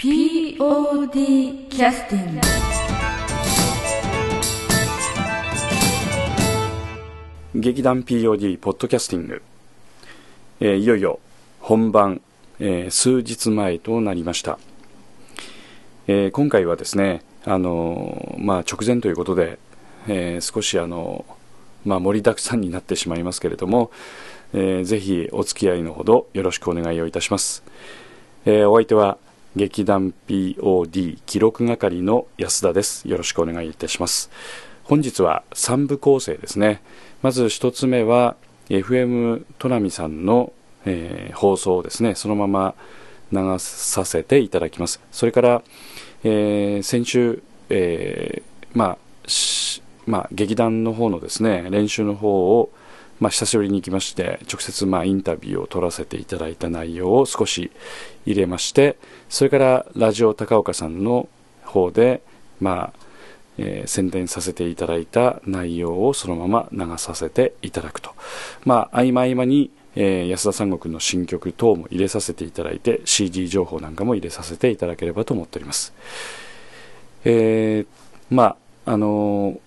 POD キャスティング劇団 POD ポッドキャスティング、えーいよいよ本番、えー数日前となりました、えー今回はですね、あのーまあ、直前ということで、えー少しあのまあ、盛りだくさんになってしまいますけれども、えーぜひお付き合いのほどよろしくお願いをいたします、えーお相手は劇団 POD 記録係の安田です。よろしくお願いいたします。本日は3部構成ですね。まず1つ目は FM トナミさんの、えー放送をですね。そのまま流させていただきます。それから、えー先週、えーまあまあ、劇団の方のですね練習の方を、まあ、久しぶりに行きまして直接まあインタビューを取らせていただいた内容を少し入れましてそれからラジオ高岡さんの方で、まあえー宣伝させていただいた内容をそのまま流させていただくと、まあ、合間合間に、えー安田三国の新曲等も入れさせていただいて CD 情報なんかも入れさせていただければと思っております。えーまああの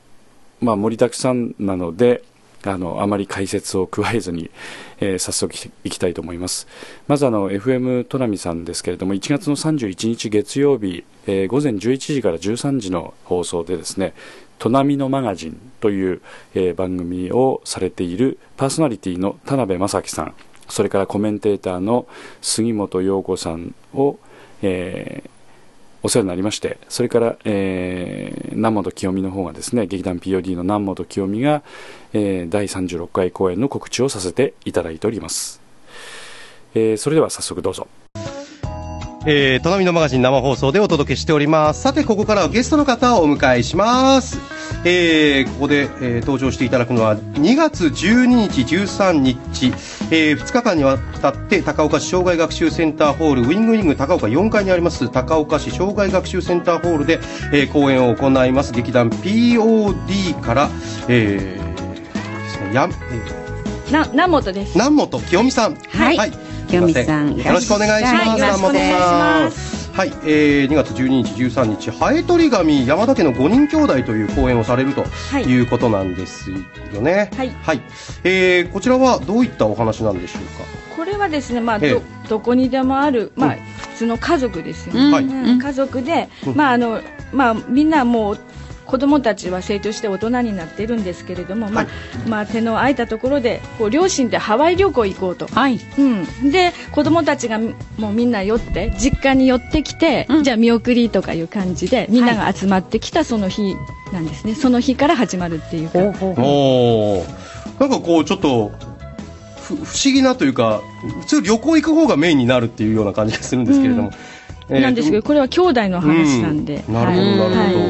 まあ、盛りだくさんなのであのあまり解説を加えずに、えー早速いきたいと思います。まずあの FM トナミさんですけれども1月の31日月曜日、えー午前11時から13時の放送でですね「トナミのマガジン」という、えー番組をされているパーソナリティの田辺正樹さんそれからコメンテーターの杉本陽子さんを、えーお世話になりまして、それから、えー南本清美の方がですね、劇団 POD の南本清美が、えー第36回公演の告知をさせていただいております。えーそれでは早速どうぞ。えー、トナミのマガジン生放送でお届けしております。さて、ここからはゲストの方をお迎えします。えー、ここで、えー登場していただくのは、2月12日、13日、えー、2日間にわたって、高岡市障害学習センターホール、ウィングウィング高岡4階にあります、高岡市障害学習センターホールで、えー、公演を行います、劇団 POD から、えー、やん、えーな南本です。南本清美さん。はい清美さんよろしくお願いします。はいよろしくお願いします南本さん。はい、えー、2月12日、13日、ハエ取り紙山田家の5人兄弟という公演をされるとはいいうことなんですよね。はいはい。えー、こちらはどういったお話なんでしょうこれはですね、まあ、ええど、どこにでもある、まあうん、普通の家族ですよね。うん家族で、うんまあ、あの、まあ、みんなもう、子供たちは成長して大人になってるんですけれども、まあはい。まあ、手の空いたところでこう両親でハワイ旅行行こうと、はい。うん、で子供たちがもうみんな寄って実家に寄ってきて、うん。じゃあ見送りとかいう感じでみんなが集まってきたその日なんですね、その日から始まるっていうか、かおー。なんかこう、ちょっと、ふ不思議なというか、普通旅行行く方がメインになるっていうような感じがするんですけれども。うんなんですけど、これは兄弟の話なんで、うん。なるほどなるほ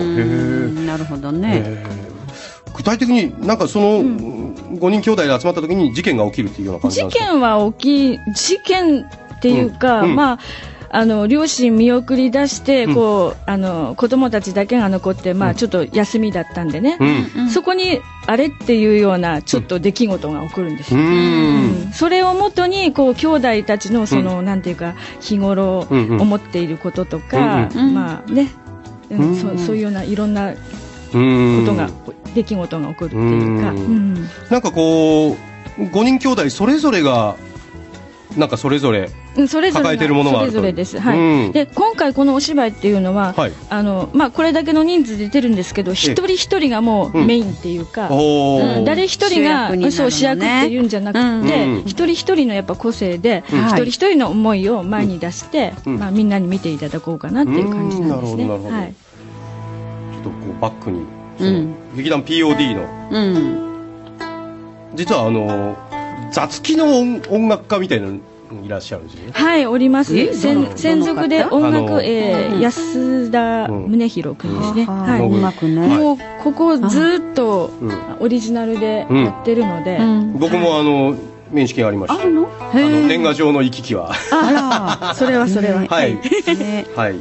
ど。なるほどね。えー。具体的になんかそのん。5人兄弟で集まった時に事件が起きるっていうような感じな事んですか？件は大きい事件っていうか、まああの両親見送り出して、うん。こうあの子供たちだけが残って、まあ、うん。ちょっと休みだったんでね、うん。そこにあれっていうようなちょっと出来事が起こるんですうよ。ん。うん。それをもとにこう兄弟たちのその、なんていうか日頃思っていることとか、うんうん。まあね、うん。うん。そうそういうようないろんなこうん。とが、出来事が起こるっていうか、うん。うん。なんかこう5人兄弟それぞれがなんかそれぞれうんそれぞれ抱えてるものがあると。それぞれです、はい。うん。で今回このお芝居っていうのは、はい。あのまあ、これだけの人数で出るんですけど一人一人がもううん。メインっていうか、おうんー誰一人が主役ね。そう主役っていうんじゃなくて、うん一人一人のやっぱ個性で、うん。一人一人の思いを前に出して、うん。まあ、みんなに見ていただこうかなっていう感じなんですね。はい。ちょっとこうバックにそのうん。劇団 POD の。うん。実はあの雑記の音音楽家みたいなのいらっしゃるんですよね。はい、おります。え。専属でど音楽、えーうん。安田宗弘君ですね。ははい。い。音楽ね。もう、ここずっとうん。オリジナルでやってるので、うん。僕もあの面識がありましたあるの？あの年賀状の行き来は。あそれはそれは。ね。はい。はい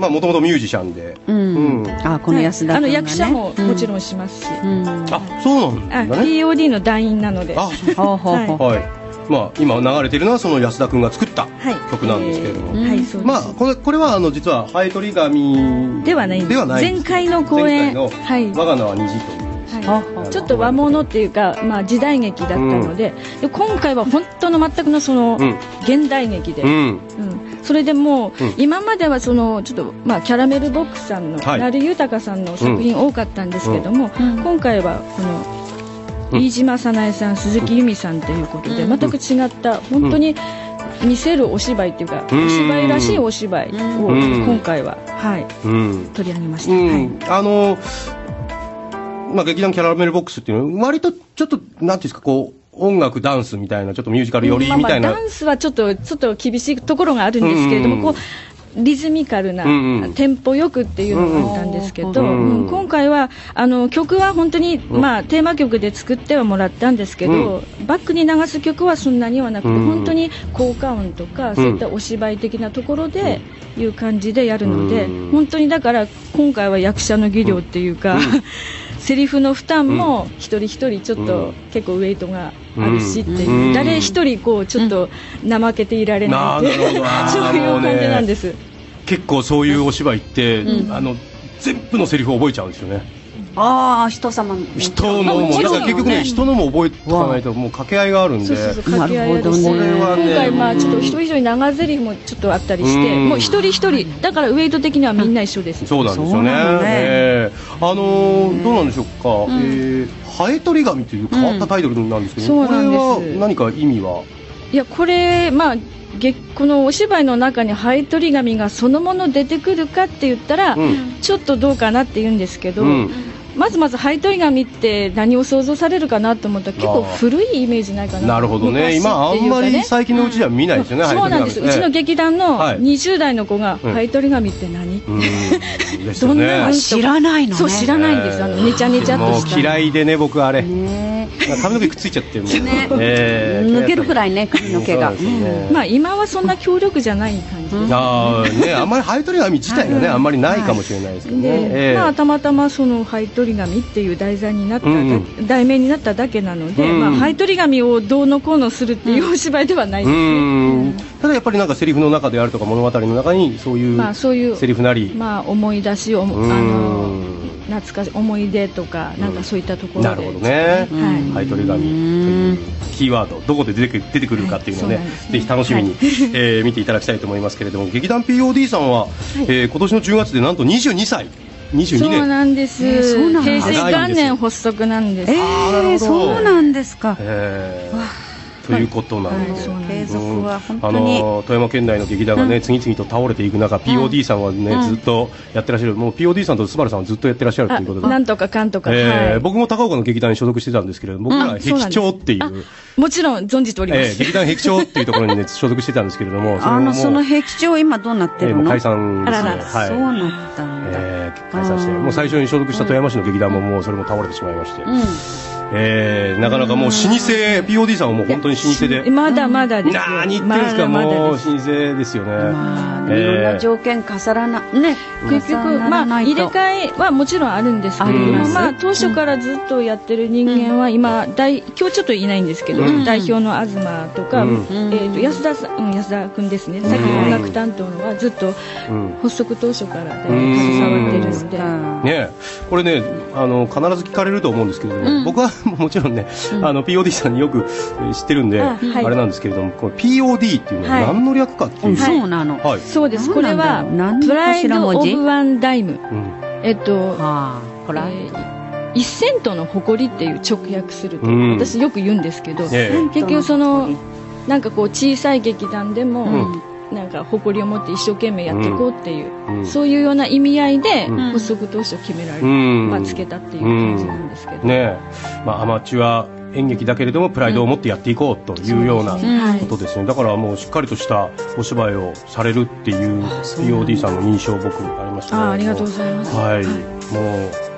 まあもともとミュージシャンで。うん。うん。あ、この安田ね。あの役者ももちろん。んしますし、うん。あそうなんあだね POD の団員なので、あほうほうほう。はい。まあ、今流れているのはその安田君が作ったはい。曲なんですけれども、えーはいそうです、まあ、これこれはあの実はハエトリ紙ではないんです。ではない前回の公演。はい。我が名は虹という。はい、ちょっと和物っていうか、まあ、時代劇だったので,、で今回は本当の全くのその、うん。現代劇で、うん。うんそれでもう、うん。今まではそのちょっと、まあ、キャラメルボックスさんの、はい。成豊さんの作品多かったんですけども、うん。今回はこの、うん。飯島早苗さん鈴木由美さんということで、うん。全く違った本当に見せるお芝居っていうか、うん。お芝居らしいお芝居をうん。今回は、はい、うん。取り上げました。うん。はい。あのまあ、劇団キャラメルボックスっていうのは割とちょっとなんていうんですかこう音楽ダンスみたいなちょっとミュージカル寄りみたいな、まあまあダンスはちょっとちょっと厳しいところがあるんですけれども、うん。こうリズミカルな、うんうん。テンポよくっていうのがあったんですけど、うんうん今回はあの曲は本当に、ん。まあ、テーマ曲で作ってはもらったんですけど、バックに流す曲はそんなにはなくて、うん本当に効果音とか、そういったお芝居的なところで、いう感じでやるので、うん。本当にだから今回は役者の技量っていうか、セリフの負担も一人一人ちょっうん。と結構ウェイトがあるしっていう、うん。誰一人こうちょっと怠けていられないっていう、そういう感じなんです。結構そういうお芝居って、うん。あの全部のセリフを覚えちゃうんですよね。ああ人様の。人のももちろん。だから結局ね人のも覚えとかないともう掛け合いがあるんで。そうそうそう掛け合いあるし。なるほどね。今回まあちょっと一人一人長ゼリフもちょっとあったりして、うん。もう一人一人だからウェイト的にはみんな一緒です。そうなんですよね。そうなのね。ええあのーどうなんでしょうか、ん。えーハエトリ紙という変わったタイトルなんですけど、うんこれは何か意味は？いやこれまあげこのお芝居の中にハエトリ紙がそのもの出てくるかって言ったら、うん。ちょっとどうかなって言うんですけど、うんまずまずハエトリ紙って何を想像されるかなと思ったら結構古いイメージないかな。なるほどね。昔今あんまり最近のうちでは見ないですよね、ハエトリ紙そうなんです、うちの劇団のはい。20代の子が、うん。ハエトリ紙って何、うん。どんな知らないのね。そう知らないんです、あのねちゃねちゃっとした。嫌いでね僕あれ、ね。髪の毛くっついちゃってもう、ね。ええ抜けるくらいね髪の毛が。そうまあ今はそんな強力じゃない感じ。です、あーね、あんまりハエトリ紙自体がね、あんまりないかもしれないですけどね。で、ええ。まあ、たまたまそのハイトリ紙っていう題材になっただ、うん題名になっただけなので、うんまあ、ハイトリ紙をどうのこうのするっていうお芝居ではないですね、うん。ただやっぱりなんかセリフの中であるとか物語の中にそういうまあ、そういうセリフなり、まあ、思い出しおもうん。あの懐かしい思い出とかなんかそういったところで、なるほどね、はい。ハイトリ紙というキーワードどこで出てく出てくるかっていうのをね,、はい。ね。ぜひ楽しみに、えー見ていただきたいと思いますけれども劇団 POD さんは、えー今年の10月でなんと22歳22そう年なんです、えーそうなんだ。平成元年発足なんです、えーなるほど。そうなんですか。えーということなので、はいそうなん継続は本あの富山県内の劇団がね、次々と倒れていく中、POD さんはね、うんずっとやってらっしゃる、もう POD さんとスバルさんはずっとやってらっしゃるとあいうことで、なんとかかんとか、えーはい。僕も高岡の劇団に所属してたんですけれども、僕ら壁長っていう、もちろん存じております、えー劇団壁長っていうところにね、所属してたんですけれども、あのその壁長今どうなってるの？解散ですね。はい。そうなったんだ、えー解散して、もう最初に所属した富山市の劇団ももうそれも倒れてしまいまして、うんえーなかなかもう老舗、POD さんはもう本当に老舗で、まだまだですよ、何言ってるんですか、まだまだもうです老舗ですよね。まあ、えー。いろんな条件重ならね結局、まあ、入れ替えはもちろんあるんですけれども、ますまあ、当初からずっとやってる人間は今、代今日ちょっといないんですけど、うん。代表の東とか、うん。えー、と安田さん、うん安田君ですね、さっきの音楽担当のはずっとうん発足当初からだいぶうん。携わってるんで。ねえ。これねあの必ず聞かれると思うんですけれども、うん。僕は もちろんね、あの POD さんによくえー知ってるんで、あれなんですけれどもこの POD っていうのははい。何の略かっていう、うんそうなの、はい。そうです、これはプライド・オブ・ワン・ダイム、うん。えっと、ああ。ほら、えー。一セントの誇りっていう直訳すると、うん。私よく言うんですけど、ええ。結局そのなんかこう小さい劇団でも、うんなんか誇りを持って一生懸命やっていこうっていう、うん。そういうような意味合いでうん。発足当初決められて、うん。まあ、つけたっていう感じなんですけど、ねえ。まあ、アマチュア演劇だけれどもプライドを持ってやっていこうというようなことですね。だからもうしっかりとしたお芝居をされるっていう POD さんの印象僕ありましたね。あありがとうございます。はい、もう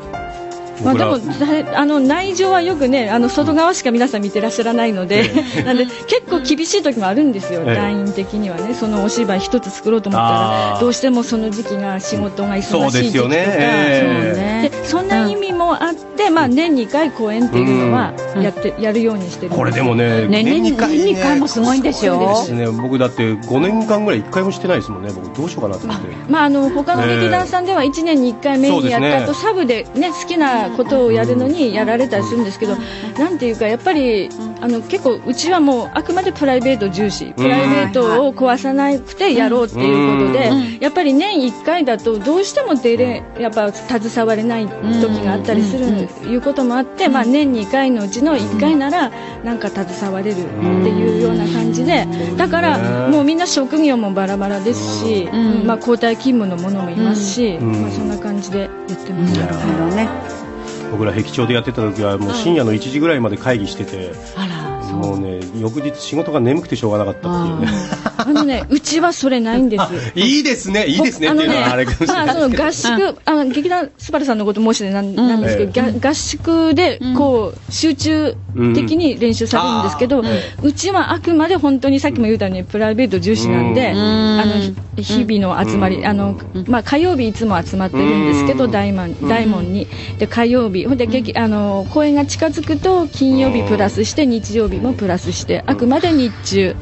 まあ、でもだあの内情はよくねあの外側しか皆さん見てらっしゃらないので、なんで結構厳しい時もあるんですよ、ええ。団員的にはね。そのお芝居一つ作ろうと思ったらどうしてもその時期が仕事が忙しい時期とか。そうですよね。ええそうね。でそんな意味もあって、で、まあ、年2回公演っていうのはうん。やって、やるようにしてるんこれでもね、ね年に二回。年に回もすごいんですよ。そうです。ね。僕だって5年間ぐらい1回もしてないですもんね。僕どうしようかなと思って。まあ、あの他の劇団さんでは1年に1回メインやった後、サブで、ね、好きなことをやるのにやられたりするんですけど、なんていうかやっぱりあの結構うちはもうあくまでプライベート重視プライベートを壊さなくてやろうっていうことで、うん。やっぱり年1回だとどうしても出れやっぱ携われない時があったりする、いうこともあって、まあ、年2回のうちの1回ならなんか携われるっていうような感じでだからもうみんな職業もバラバラですし、うん。まあ、交代勤務のものもいますし、うん。まあ、そんな感じでやってます。なるほどね。僕ら壁長でやってた時はもう深夜の1時ぐらいまで会議してて。もうね、翌日仕事が眠くてしょうがなかったっていうね。あのね、うちはそれないんです。いいですね、いいですねっていうのはあれかもしれまあ、ないその合宿、あの劇団スバルさんのこと申してなんなんですけど、合宿でこう集中的に練習されるんですけど、うん。あーえうちはあくまで本当にさっきも言ったようにプライベート重視なんで、うん。あのひ日々の集まり、あのまあ火曜日いつも集まってるんですけど、うん。大門大門に。で火曜日ほんで劇あの公演が近づくと金曜日プラスして日曜日もプラスしてあくまで日中、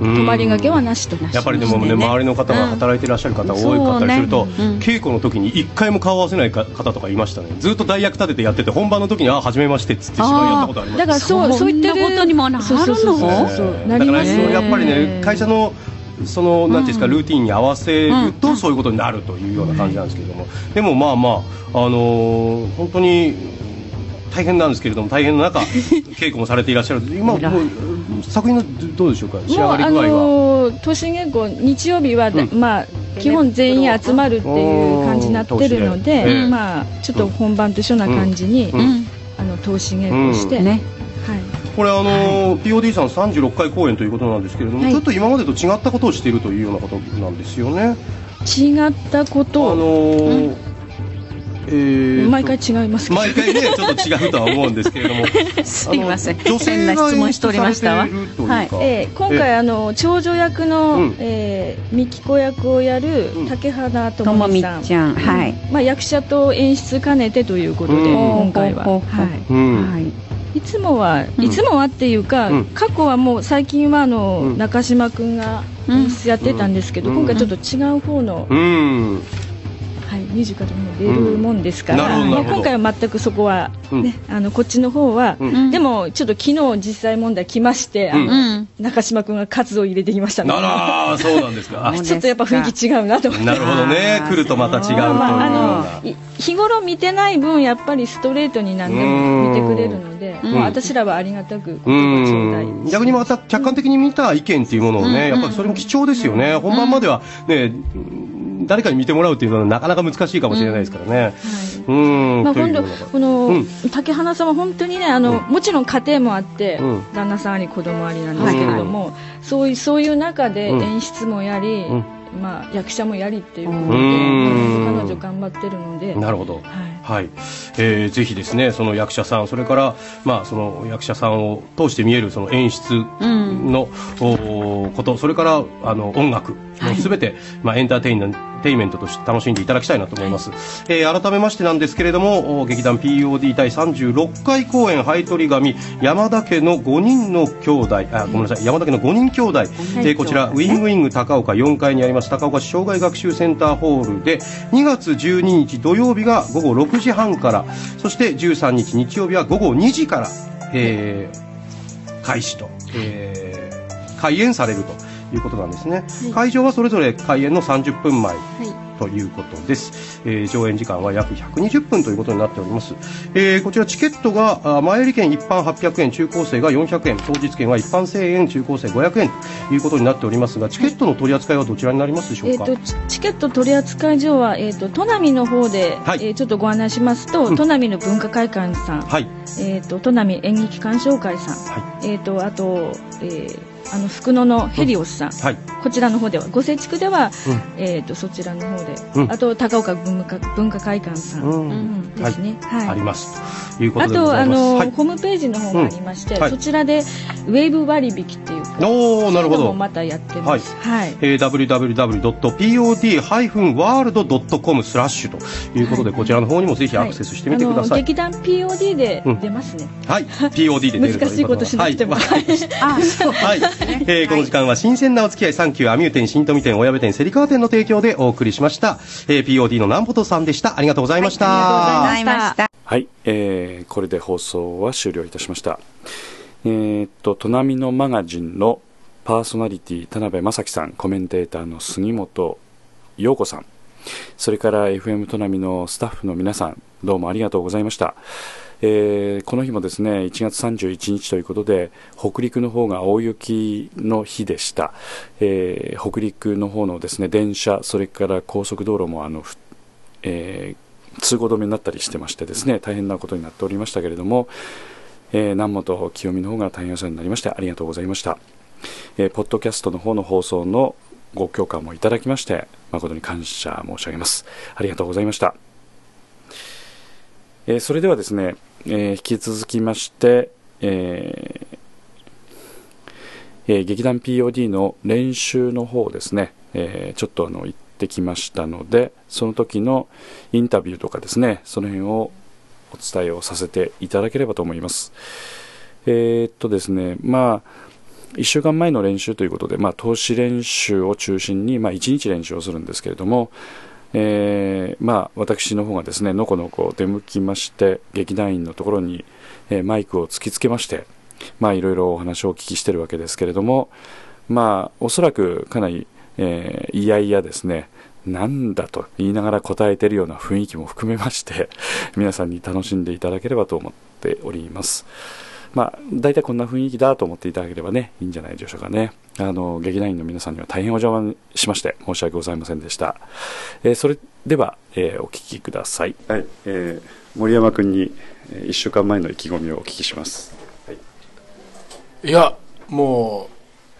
うん、うん。泊まりがけはなしと。やっぱりでもね、周りの方が働いていらっしゃる方多かったりすると、ね。うん。稽古の時に一回も顔合わせないか方とかいましたね。ずっと代役立ててやってて、本番の時に、あ、初めましてっつって芝居やったことあります。だからそうそう言ってる。ことにもなるの？そうそうそうだからやっぱりね会社のそのなんていうんですかルーティンに合わせるとそういうことになるというような感じなんですけれども。でもまあまああのー本当に大変なんですけれども大変な中 稽古もされていらっしゃる。今もう作品のどうでしょうか？仕上もうあがり具合は？のー都心稽古日曜日はだ、うんまあ基本全員集まるっていう感じになってるので、うんまあちょっと本番と一緒な感じに、うんうん。あの投資稽古をして、ね。はい。これあのー POD さん36回公演ということなんですけれども、はいちょっと今までと違ったことをしているというようなことなんですよね。違ったことあのーえーと毎回違いますけど。毎回ねちょっと違うとは思うんですけれども。すいません。変なが質問しておりましたはい。えー今回あの長女役の、うん。えー、美紀子役をやるうん。竹花ともみ智美さん、ちゃん。はい。まあ、役者と演出兼ねてということで、うん。今回は、はい、うん。はい。いつもは、うん。いつもはっていうか、うん。過去はもう最近はあの、うん。中島君がうん演出やってたんですけど、うん。今回ちょっと違う方の、うんはい、ミュージカルにも出るもんですから、うん。今回は全くそこは、うん。ねあのこっちの方は、うん。でもちょっと昨日実際問題来まして、あのうん。中島君が活動を入れてきましたね。ならそうなんですか。あちょっとやっぱ雰囲気違うなと。思って。なるほどね。来るとまた違うというような。まあ、あのい日頃見てない分やっぱりストレートに何でも見てくれるので、うん。まあ、私らはありがたく逆にまた客観的に見た意見っていうものをね、やっぱりそれも貴重ですよね、本番まではね、誰かに見てもらうっていうのはなかなか難しいかもしれないですからね。うん、まあ、今度この、うん。竹花さんは本当にねあの、もちろん家庭もあって、うん。旦那さんあり子供ありなんですけれども、そういうそういう中でうん。演出もやり、うん。まあ、役者もやりっていうことで、うん。彼女頑張ってるので、なるほど。はいはい、えーぜひですねその役者さんそれからまあその役者さんを通して見えるその演出の、おことそれからあの音楽はい。すべて、まあエンターテインメントテインメントとして楽しんでいただきたいなと思います、えー改めましてなんですけれどもお劇団 POD 第36回公演「ハイトリ神」山田家の5人の兄弟あごめんなさい山田家の5人兄弟、えーこちらウィングウィング高岡4階にあります高岡市障害学習センターホールで2月12日土曜日が午後6時半からそして13日日曜日は午後2時から、えー開始と、えー開演されるということなんですね、い。会場はそれぞれ開演の30分前はい。ということです、えー上演時間は約120分ということになっております、えーこちらチケットがあ前売り券一般800円中高生が400円当日券は一般1000円中高生500円ということになっておりますがチケットの取り扱いはどちらになりますでしょうか、えー、とチチケット取扱所は、えー、と砺波の方で、はい。えーちょっとご案内しますと、うん。砺波の文化会館さん、はい。えー、と砺波演劇鑑賞会さん、はえー、とあと、えーあの福野のヘリオスさん、はい。こちらの方では御成地区では、うんえー、とそちらの方で、うんあと高岡文化文化会館さん、うんうんですね、はいあります。ということあとあ。の、はい。ホームページの方がありまして、うんはいそちらでウェーブ割引っていうおー、なるほど。またやってます。はい。えー www.pod-world.com スラッシュということで、こちらの方にもぜひアクセスしてみてください。あの劇団 POD でうん出ますね。はい。POD で出る 難しいことしなくても。はい。あ、そう。はい、えーこの時間は新鮮なお付き合いサンキューアミュー店新富店親部店セリカワ店の提供でお送りしました、えー POD の南本さんでしたありがとうございました、ありがとうございました。はい、えーこれで放送は終了いたしました。えーっと、トナミのマガジンのパーソナリティ、田辺正樹さん、コメンテーターの杉本陽子さん、それから FM トナミのスタッフの皆さん、どうもありがとうございました。えーこの日もですね、1月31日ということで、北陸の方が大雪の日でした。えー北陸の方のですね、電車、それから高速道路もあの、えー通行止めになったりしてましてですね大変なことになっておりましたけれども、えー南本清美の方が大変お世話になりましてありがとうございました、えーポッドキャストの方の放送のご許可もいただきまして誠に感謝申し上げます。ありがとうございました、えーそれではですね、えー引き続きまして、えーえー劇団 POD の練習の方ですね、えちょっとあの行ってきましたのでその時のインタビューとかですねその辺をお伝えをさせていただければと思います。えっとですねまあ1週間前の練習ということで、まあ、投資練習を中心に、まあ、1日練習をするんですけれども、えーまあ、私の方がですねのこのこ出向きまして劇団員のところに、えーマイクを突きつけましてまあいろいろお話をお聞きしてるわけですけれどもまあおそらくかなり、えーいやいやですねなんだと言いながら答えているような雰囲気も含めまして皆さんに楽しんでいただければと思っております。まあ大体こんな雰囲気だと思っていただければねいいんじゃないでしょうかね。あの劇団員の皆さんには大変お邪魔しまして申し訳ございませんでした、えーそれでは、えーお聞きください、はい。えー森山君に1週間前の意気込みをお聞きします。い。やも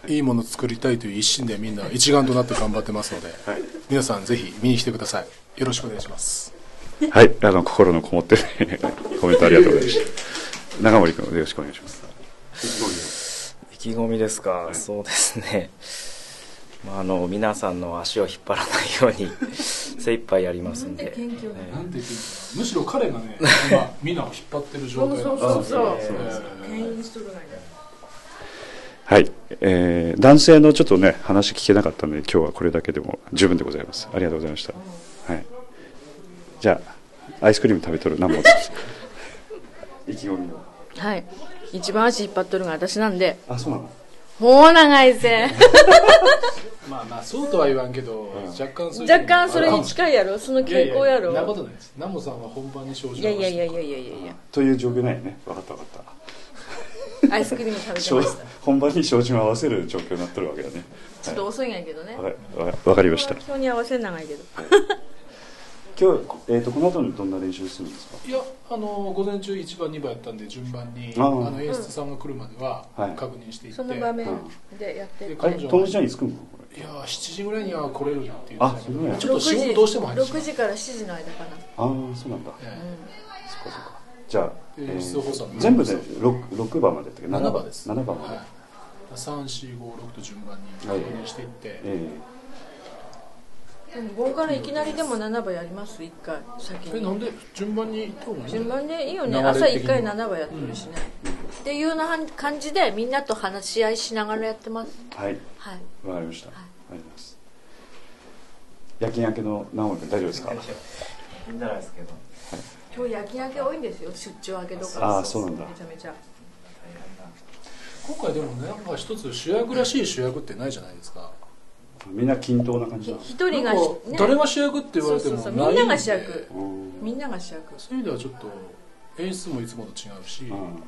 ういいもの作りたいという一心でみんな一丸となって頑張ってますので、皆さんぜひ見に来てください。よろしくお願いします。はい、あの心のこもってるコメントありがとうございました。長森君よろしくお願いします。意気込みですか、そうですね、まあ、あの皆さんの足を引っ張らないように 精一杯やりますんで、むしろ彼がね 今みんなを引っ張ってる状態そうそうそうはい、えー男性のちょっとね話聞けなかったので今日はこれだけでも十分でございます。ありがとうございました。はい。じゃあアイスクリーム食べとる。南本さん。意気込みを。はい。一番足引っ張っとるのが私なんで、あ、そうなの？もう長いぜ。まあまあそうとは言わんけど、若干そういう若干それに近いやろ？その傾向やろ？いやなことないですナモさんは本番に照準いやいやいやいややいやいやいや。という状況ないよね。わかったわかった。アイスクリーム食べて照ました。本番に照準を合わせる状況になってるわけだね。ちょっと遅いんやけどね。はい、わわかりました。今日に合わせん長いけど。今日えっ、とこの後にどんな練習するんですか？いやあの午前中1番2番やったんで順番にあああの演出さんが来るまでははい。確認していって、その場面でやって。あれ、友達に着くのこれ。いやー7時ぐらいには来れるって言ってあそうなんやちょっと仕事どうしても入ってしま6う時から7時の間かな。ああ、そうなんだ。えそっかそっか。じゃあ、ええー出放送の。全部で六六番までだっけ？7番。です。七番まで。はい、3456と順番に確認していって、えでも午後からいきなりでも7番やります？一回先に。えなんで？順番に順番でいいよね。朝的に1回7番やってるしね。っていうような感じでみんなと話し合いしながらやってます。えはい、はい。わかりました。ありがとうございます。夜勤明けの直森君大丈夫ですか？いいんじゃないですけど、今日夜勤明け多いんですよ出張明けとかああ、そうなんだめ。ちゃめちゃ今回でもねなんか一つ主役らしい主役ってないじゃないですかみんな均等な感じだ。一人がね。誰が主役って言われてもそうみんなが主役。うんみんなが主役。そういう意味ではちょっと演出もいつもと違うし、うん。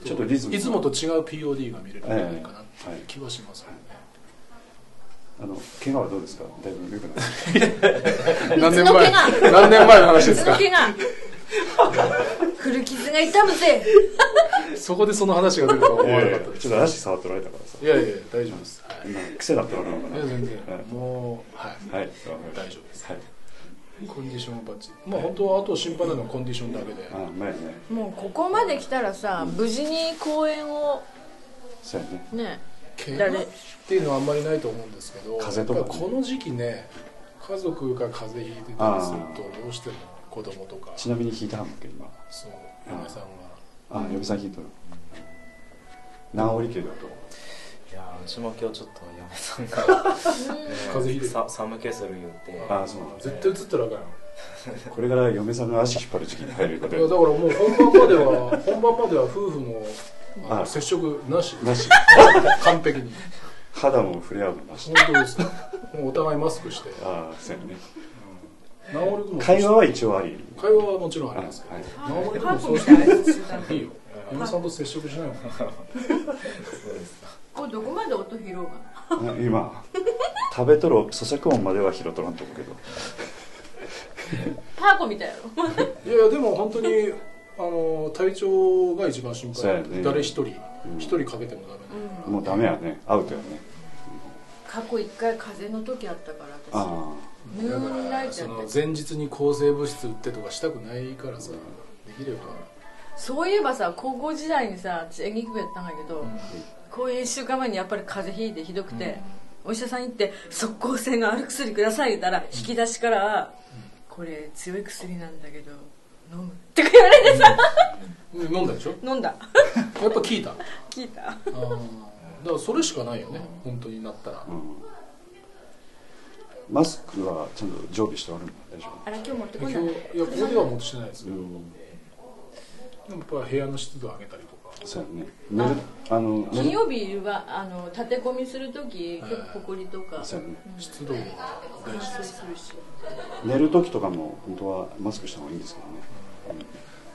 ちょっとリズムいつもと違う POD が見れるんじゃないかなっていう気はしますよね、あの怪我はどうですか？だいぶ良くな。何年前？何年前の話ですか？その毛が 古傷が痛むぜ。そこでその話が出るとは思わなかったちょっと足触っておられたからさ。いやいや大丈夫です。はい。今癖だったのかな。いや全然。はい。もうはい。はい。大丈夫です。はい。コンディションはバッチ。リまあ本当はあと心配なのはコンディションだけで。あうまいね。もうここまで来たらさ無事に公演をそうやね。ね怪我っていうのはあんまりないと思うんですけど風邪とかやっぱりこの時期ね家族が風邪ひいてたりするとどうしても子供とか。ちなみに引いたはんけ今。そう。嫁さんが。あ嫁さん引いとる何折り級だといやうちも今日ちょっと嫁さんが。風邪ひいてる。さ寒気する言って。あそうなんだ。絶対映ったらあかんよ。これから嫁さんが足引っ張る時期に入ることいやだからもう本番までは本番までは夫婦のあのあ接触なし。なし。完璧に。肌も触れ合うのなし。本当ですもうお互いマスクして。ああそうやね会話は一応あり。会話はもちろんありますけど、はい。治り雲そうしていいよ。嫁さんと接触しないもん。これどこまで音拾うかあ今食べとる咀嚼音までは拾っとらんと思うけど。パーコみたいやろ。いやいやでも本当にあの体調が一番心配、ね。誰一人一人かけてもダメ、もうダメやね。アウトやね。過去一回風邪の時あったから私だからその前日に抗生物質打ってとかしたくないからさできれば。そういえばさ高校時代にさ私演劇部やったんだけど、公演1週間前にやっぱり風邪ひいてひどくて、お医者さん行って「即効性のある薬ください」言ったら引き出しから「これ強い薬なんだけど飲む」って言われてさ飲んだでしょ？飲んだ。やっぱ聞いた？あ 聞いた。ー。だからそれしかないよね本当になったら、あ、うん、マスクはちゃんと常備してあるんだ大丈あれ今日持ってこ今ない？日いやここでは持ってしてないですけど、夫うん。でもやっぱり部屋の湿度を上げたりとか。そうやね。寝るあの金曜日はあの立て込みする時結構ほこりとか。そうやね。湿度が大事ですするし寝る時とかも本当はマスクした方がいいんですけどね。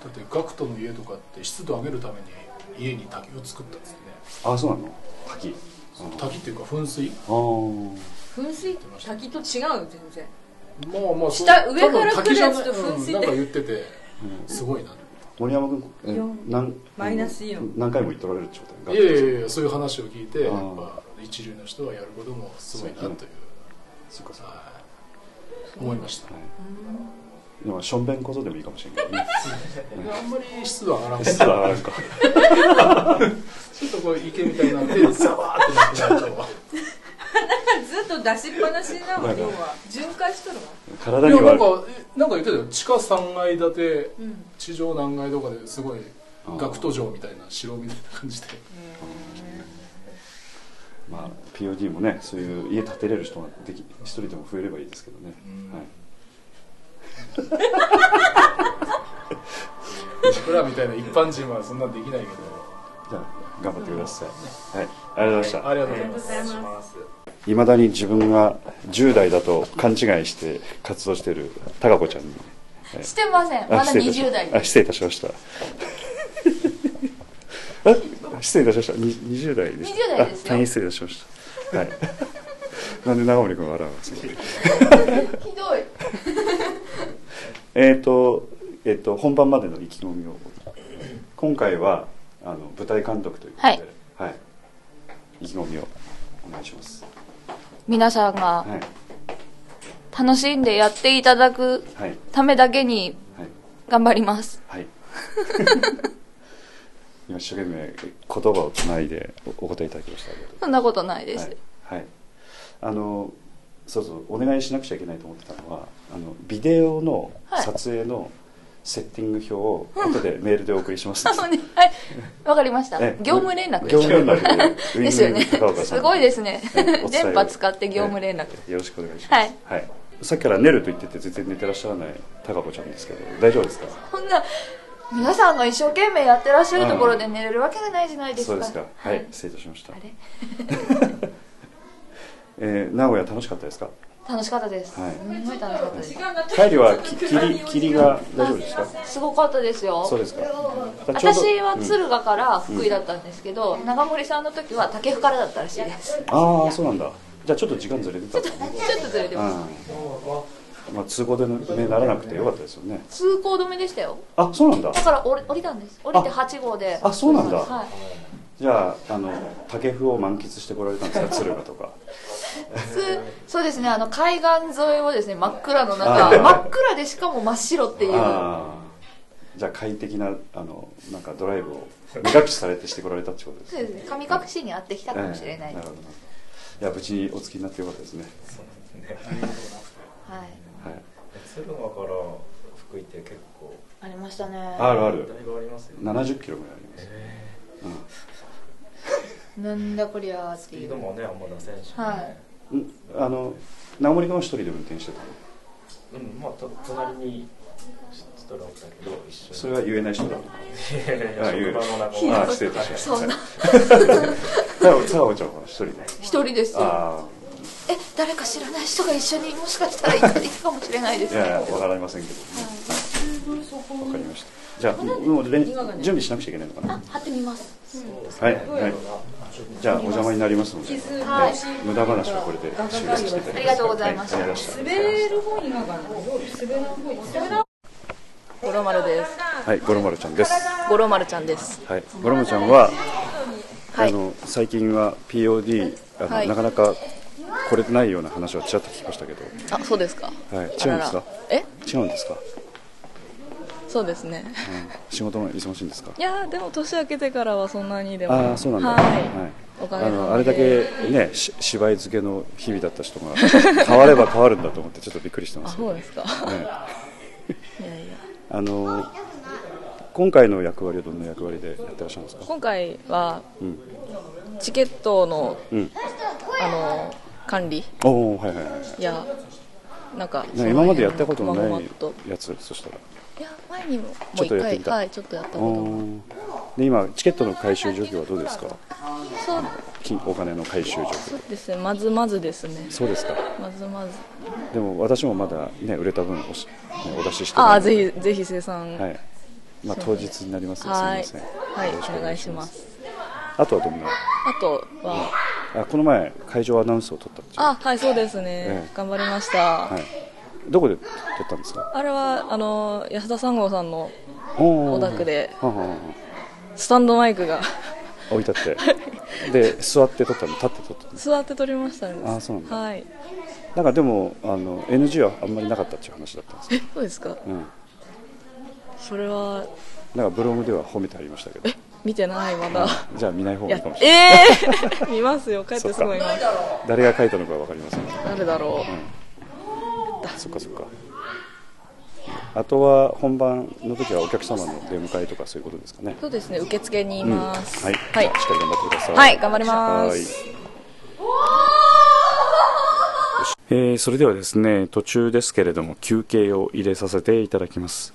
だってガクトの家とかって湿度を上げるために家に滝を作ったんですよね。あそうなの？滝。滝っていうか噴水。ああ噴水滝と違うよ全然。まあまあ下上から来るやつと噴水で。うんなんか言っててすごいな。森山君え何マイナスイオン何回も言っとられるってこといやいやいやそういう話を聞いてやっぱ一流の人がやることもすごいなという。そうかそうか。はい。思いました。はい。でもしょんべんこそでもいいかもしれんけどね。あんまり湿度上がらん。実はあるか。ちょっとこう池みたいな手でザワーってなってないとずっと出しっぱなしなの要は巡回しとるわ体にはい。やなんかえなんか言ってたよ。地下3階建てうん。地上何階とかですごい学徒城みたいな城みたいな感じでまあ POD もねそういう家建てれる人ができ一人でも増えればいいですけどね、はい。僕らみたいな一般人はそんなんできないけど。じゃあ頑張ってください、はい、ありがとうございました、ありがとうございますいまだに自分が10代だと勘違いして活動している高子ちゃんにしてません。まだ失礼いたし20代あ失礼いたしました。あ 失礼いたしました。に20代でした20代ですよ。あ大変失礼いたしました。はい。なんで長森君が笑うんですかひどい。えっとえっ、と本番までの意気込みを。今回はあの舞台監督ということで、はい。意気込みをお願いします皆さんがはい。楽しんでやっていただくはい。ためだけにはい。頑張ります。はい。今一生懸命言葉をつないでおお答えいただきました。そんなことないです、はい、はい、あのそうそうお願いしなくちゃいけないと思ってたのはあのビデオのはい。撮影のセッティング表を後でメールでお送りします。ね。はい。わかりました。え業務連絡。業務連絡ですよね。すごいですね。電波使って業務連絡。えよろしくお願いします。はい、さっきから寝ると言ってて全然寝てらっしゃらない高子ちゃんですけど大丈夫ですか？こんな皆さんが一生懸命やってらっしゃるところで寝れるわけがないじゃないですか。そうですか。はい。失礼いたしました。あれ？えー名古屋楽しかったですか？楽しかったです、はい。すごい楽しかったです。帰りはき霧霧が大丈夫ですか？すごかったですよ。そうですか。私はうん敦賀から福井だったんですけど、長森さんの時は竹生からだったらしいです。ああそうなんだ。じゃあちょっと時間ずれてた。ちょっとずれてます。うん。まあ、通行止めにならなくてよかったですよね。通行止めでしたよ。あそうなんだ。だから降り降りたんです。降りて8号で。あそうなんだ。はいじゃああの竹風を満喫してこられたんですか？敦賀とか。そうですねあの海岸沿いをですね真っ暗のあ中ー。真っ暗でしかも真っ白っていう。ああじゃあ快適なあのなんかドライブを目隠しされてしてこられたってことですそうですね。神隠しに会ってきたかもしれない。です、ええなるほど。いや無事にお付きになってよかったですね。はい。はい。敦賀から福井って結構。ありましたね。あるある。だいぶありますよね。70キロぐらいあります、なんだこりゃーってスピいうードもね天田選手はい。うん。んあの直森君は一人で運転してたの？うんまあと隣に人がおったけど一緒に。それは言えない人だ。といやいやあ言え職場の仲間。あ失礼いたしました。そんな。さおちゃんは一人で。一人ですよ。あえ誰か知らない人が一緒にもしかしたらいたいたかもしれないですあいやいやわかりませんけど。わかりましたじゃあもう準備しなくちゃいけないのかな。貼ってみます。はいはい。じゃあお邪魔になりますので、はい無駄話はこれで終了させてありがとうございました滑る方いかがな滑る方滑る五郎丸です。はい五郎丸ちゃんです。五郎丸ちゃんです。はい五郎丸ちゃんは、はい。あの最近は POD あの、はい。なかなか来れてないような話はちらっと聞きましたけど。あ、そうですか。はい、違うんですか？ら。え、違うんですか、そうですね。うん、仕事も忙しいんですか？いやーでも年明けてからはそんなにでも。ああそうなんだ、はい。おかげさまであのあれだけねし芝居漬けの日々だった人が変われば変わるんだと思ってちょっとびっくりしてまあ、す。けどそうですか。ね。いやいや。あの今回の役割はどんな役割でやってらっしゃるんですか？今回はうん。チケットのうん。あの管理。おおはいはいはい。やなんか今までやったことのまないやつそしたらいや前にももちょう一回っとやってみた。はいちょっとやったことで今チケットの回収状況はどうですか？そう。金お金の回収状況。そうですね。まずまずですね。そうですか。まずまず。でも私もまだね売れた分おし、ね、お出ししてああぜひぜひ生産。はい。まあ当日になりますよ。すみはいません。はい。お願いします。あとはどんな？あとは。あこの前会場アナウンスを取ったあはいそうですね、ええ。頑張りました、はいどこで撮ったんですか？あれはあの安田三郷さんのお宅でスタンドマイクが。置いてあって。で座って撮ったの？立って撮ったの？座って撮りましたね。あそうなんだ。はい。なんかでもあの NG はあんまりなかったっていう話だったんですよ、そうですか？うん、それはなんかブログでは褒めてありましたけど。見てないまだ。じゃあ見ない方がいいかもしえれない。えー見ますよ。帰ってすぐ見ます。誰が書いたのかわかりませんけど。誰だろそっか。そっかあとは本番の時はお客様の出迎えとかそういうことですかね。うそうですね受付にいます、はい、はい。しっかり頑張ってください。はい頑張ります。はい。えーそれではですね途中ですけれども休憩を入れさせていただきます。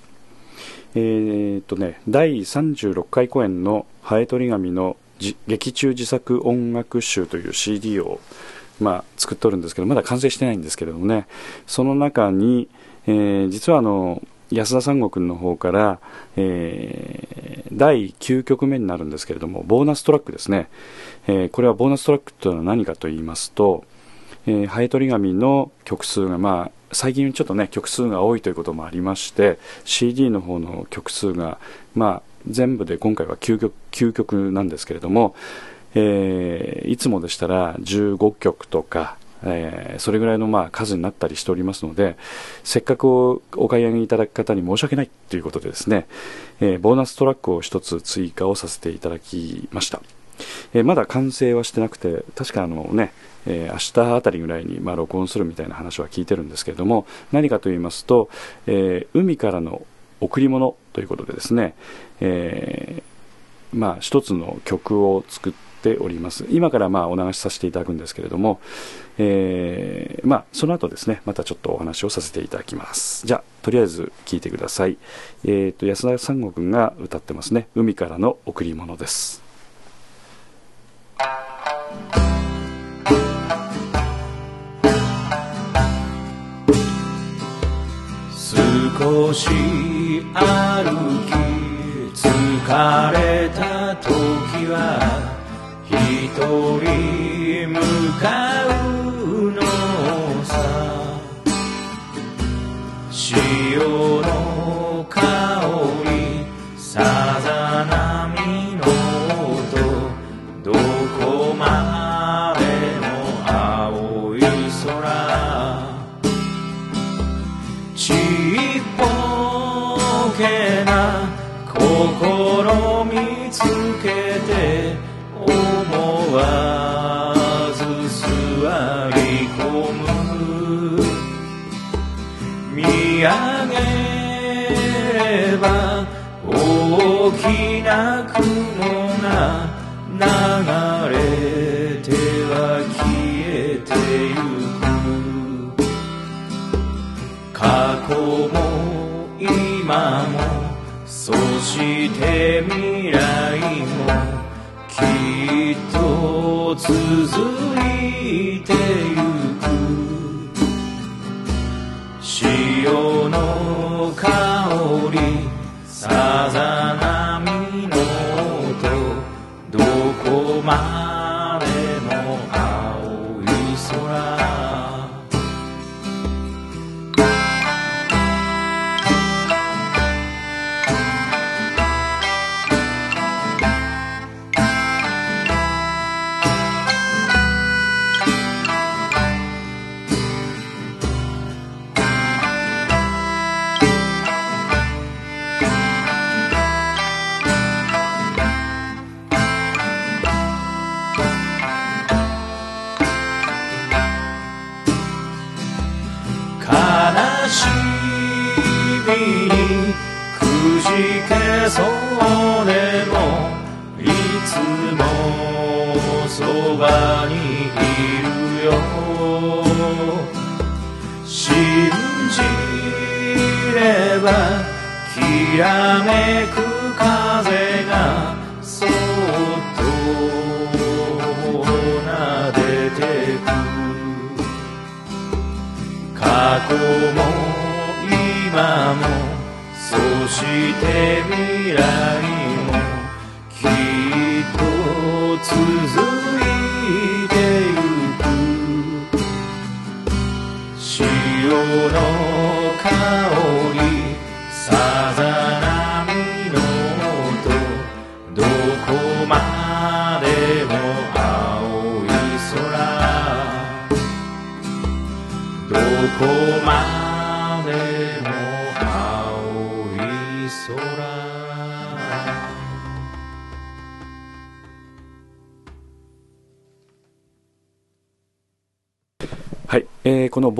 えーっとね第36回公演の「ハエトリ紙」のじ劇中自作音楽集という CD をまあ、作っておるんですけどまだ完成してないんですけれどもね。その中に、えー実はあの安田三悟君の方から、えー第9曲目になるんですけれどもボーナストラックですね、えーこれはボーナストラックというのは何かと言いますとえーハエトリ紙の曲数が、まあ、最近ちょっとね曲数が多いということもありまして CD の方の曲数が、まあ、全部で今回は9曲 ,9 曲なんですけれども、えーいつもでしたら15曲とか、えーそれぐらいのまあ数になったりしておりますのでせっかくお買い上げいただく方に申し訳ないということでですね、えーボーナストラックを一つ追加をさせていただきました。えーまだ完成はしてなくて確かあのね、えー明日あたりぐらいにまあ録音するみたいな話は聞いてるんですけれども何かと言いますと、えー海からの贈り物ということでですね、えーまあ一つの曲を作っております。今からまあお流しさせていただくんですけれども、えーまあその後ですねまたちょっとお話をさせていただきます。じゃあとりあえず聞いてください。えー、と安田三悟君が歌ってますね。海からの贈り物です。少し歩き疲れた時は一人向かうのさ。潮上げれば大きな雲が流れては消えてゆく。過去も今もそして未来もきっと続いてゆく。潮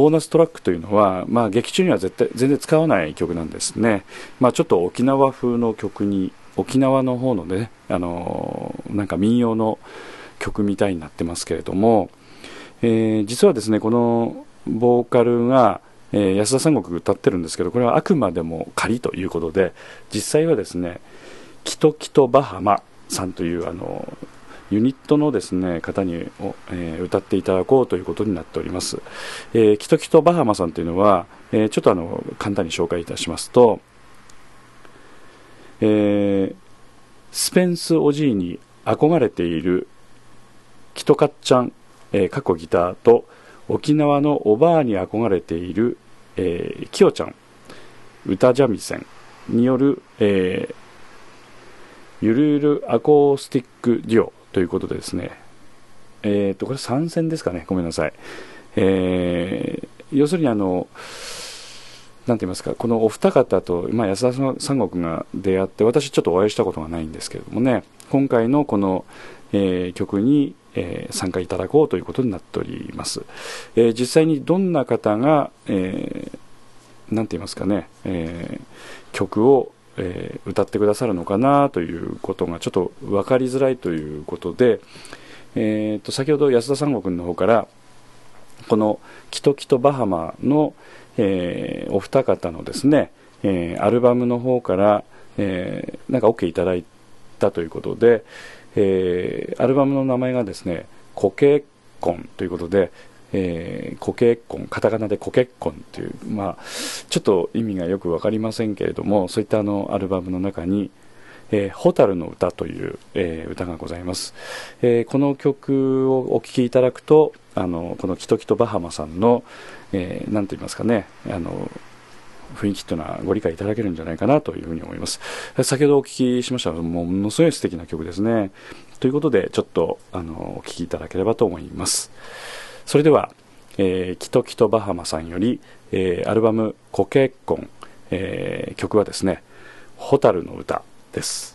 ボーナストラックというのは、まあ、劇中には絶対全然使わない曲なんですね、まあ、ちょっと沖縄風の曲に沖縄の方のね、あのなんか民謡の曲みたいになってますけれども、えー実はですねこのボーカルが、えー安田三国歌ってるんですけどこれはあくまでも仮ということで実際はですねキトキトバハマさんというあのユニットのですね方に、えー歌っていただこうということになっております、えーキトキトバハマさんというのは、えーちょっとあの簡単に紹介いたしますと、えースペンスおじいに憧れているキトカッちゃん、えー過去ギターと沖縄のおばあに憧れている、えー、キヨちゃん歌三味線による、えーゆるゆるアコースティックデュオということでですね、えー、とこれ参戦ですかね、ごめんなさい。えー要するにあの、なんて言いますか、このお二方と、まあ、安田三国が出会って、私ちょっとお会いしたことがないんですけれどもね、今回のこの、えー曲に、えー参加いただこうということになっております。えー実際にどんな方が、えーなんて言いますかね、えー曲を、えー歌ってくださるのかなということがちょっと分かりづらいということで、えーと先ほど安田三国の方からこの「キトキトバハマの」えーお二方のですね、えーアルバムの方から、えーなんか OK いただいたということで、えーアルバムの名前がですね「コケッコン」ということで、えー、固結婚、カタカナで固結婚という、まあ、ちょっと意味がよく分かりませんけれども、そういったあのアルバムの中に、えー、蛍の歌という、えー、歌がございます、えー、この曲をお聴きいただくとあのこのキトキトバハマさんの何、えー、なんて言いますかねあの雰囲気というのはご理解いただけるんじゃないかなというふうに思います。先ほどお聞きしましたものすごい素敵な曲ですね。ということでちょっとあのお聴きいただければと思います。それでは、えー、キトキトバハマさんより、えー、アルバム「コケッコン」えー、曲はですね「蛍の歌」です。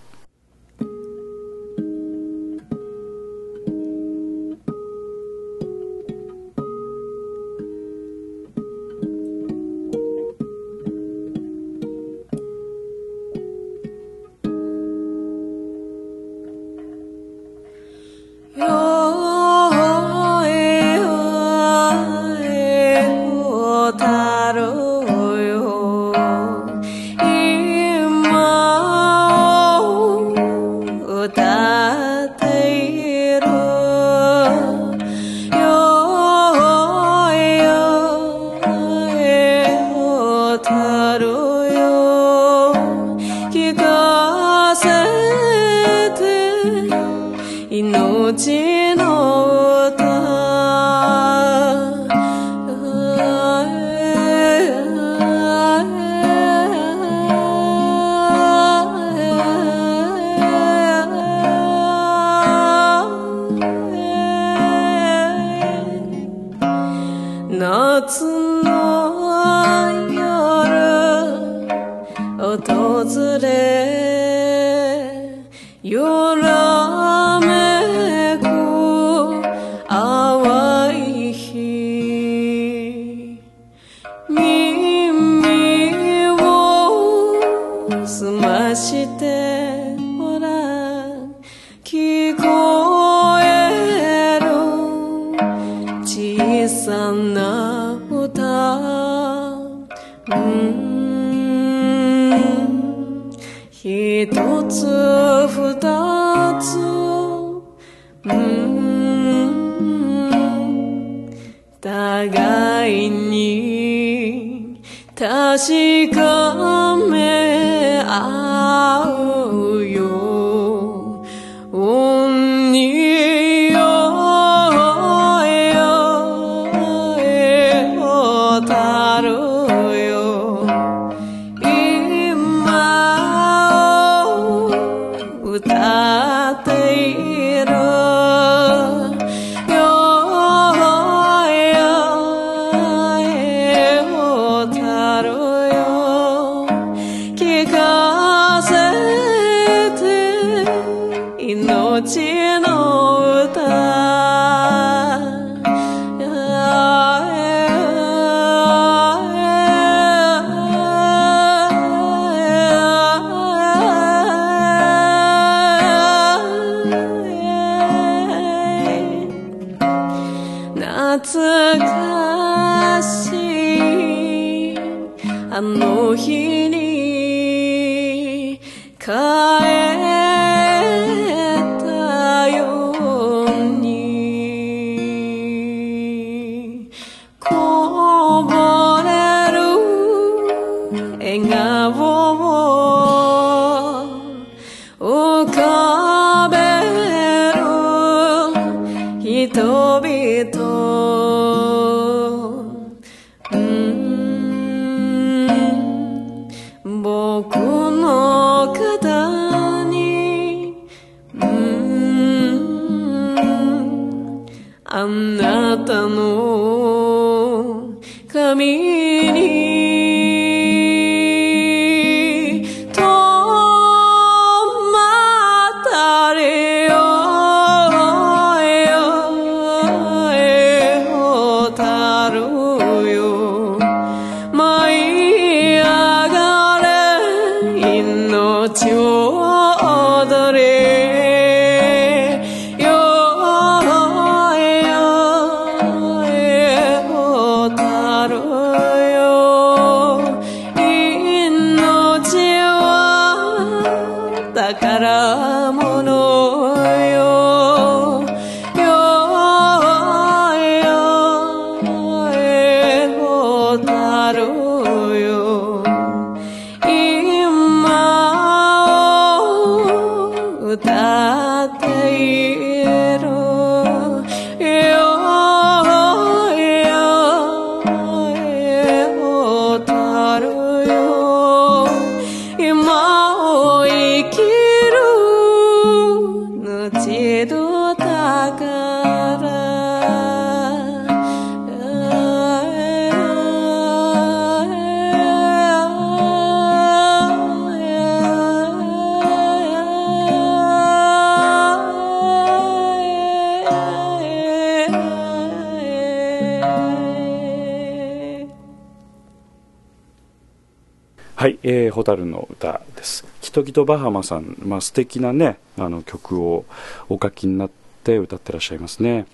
歌です。キトキトバハマさん、まあ素敵なね、あの曲をお書きになって歌ってらっしゃいますね。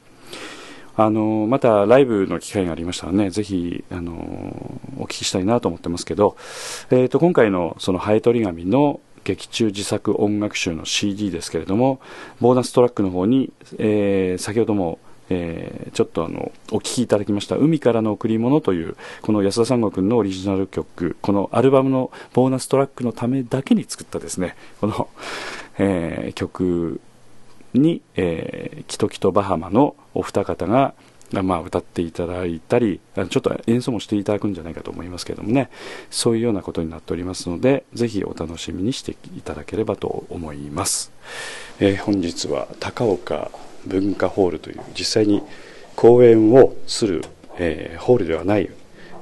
あの、またライブの機会がありましたらね、ぜひ、あの、お聞きしたいなと思ってますけど、えっ、と、今回のそのハエトリガミの劇中自作音楽集の CD ですけれども、ボーナストラックの方に、えー先ほども、えーちょっとあの、お聴きいただきました、海からの贈り物という、この安田三悟君のオリジナル曲、このアルバムのボーナストラックのためだけに作ったですね、この、えー曲に、えーキトキトバハマのお二方が、まあ、歌っていただいたり、ちょっと演奏もしていただくんじゃないかと思いますけどもね、そういうようなことになっておりますので、ぜひお楽しみにしていただければと思います。えー本日は高岡文化ホールという実際に公演をする、えーホールではない、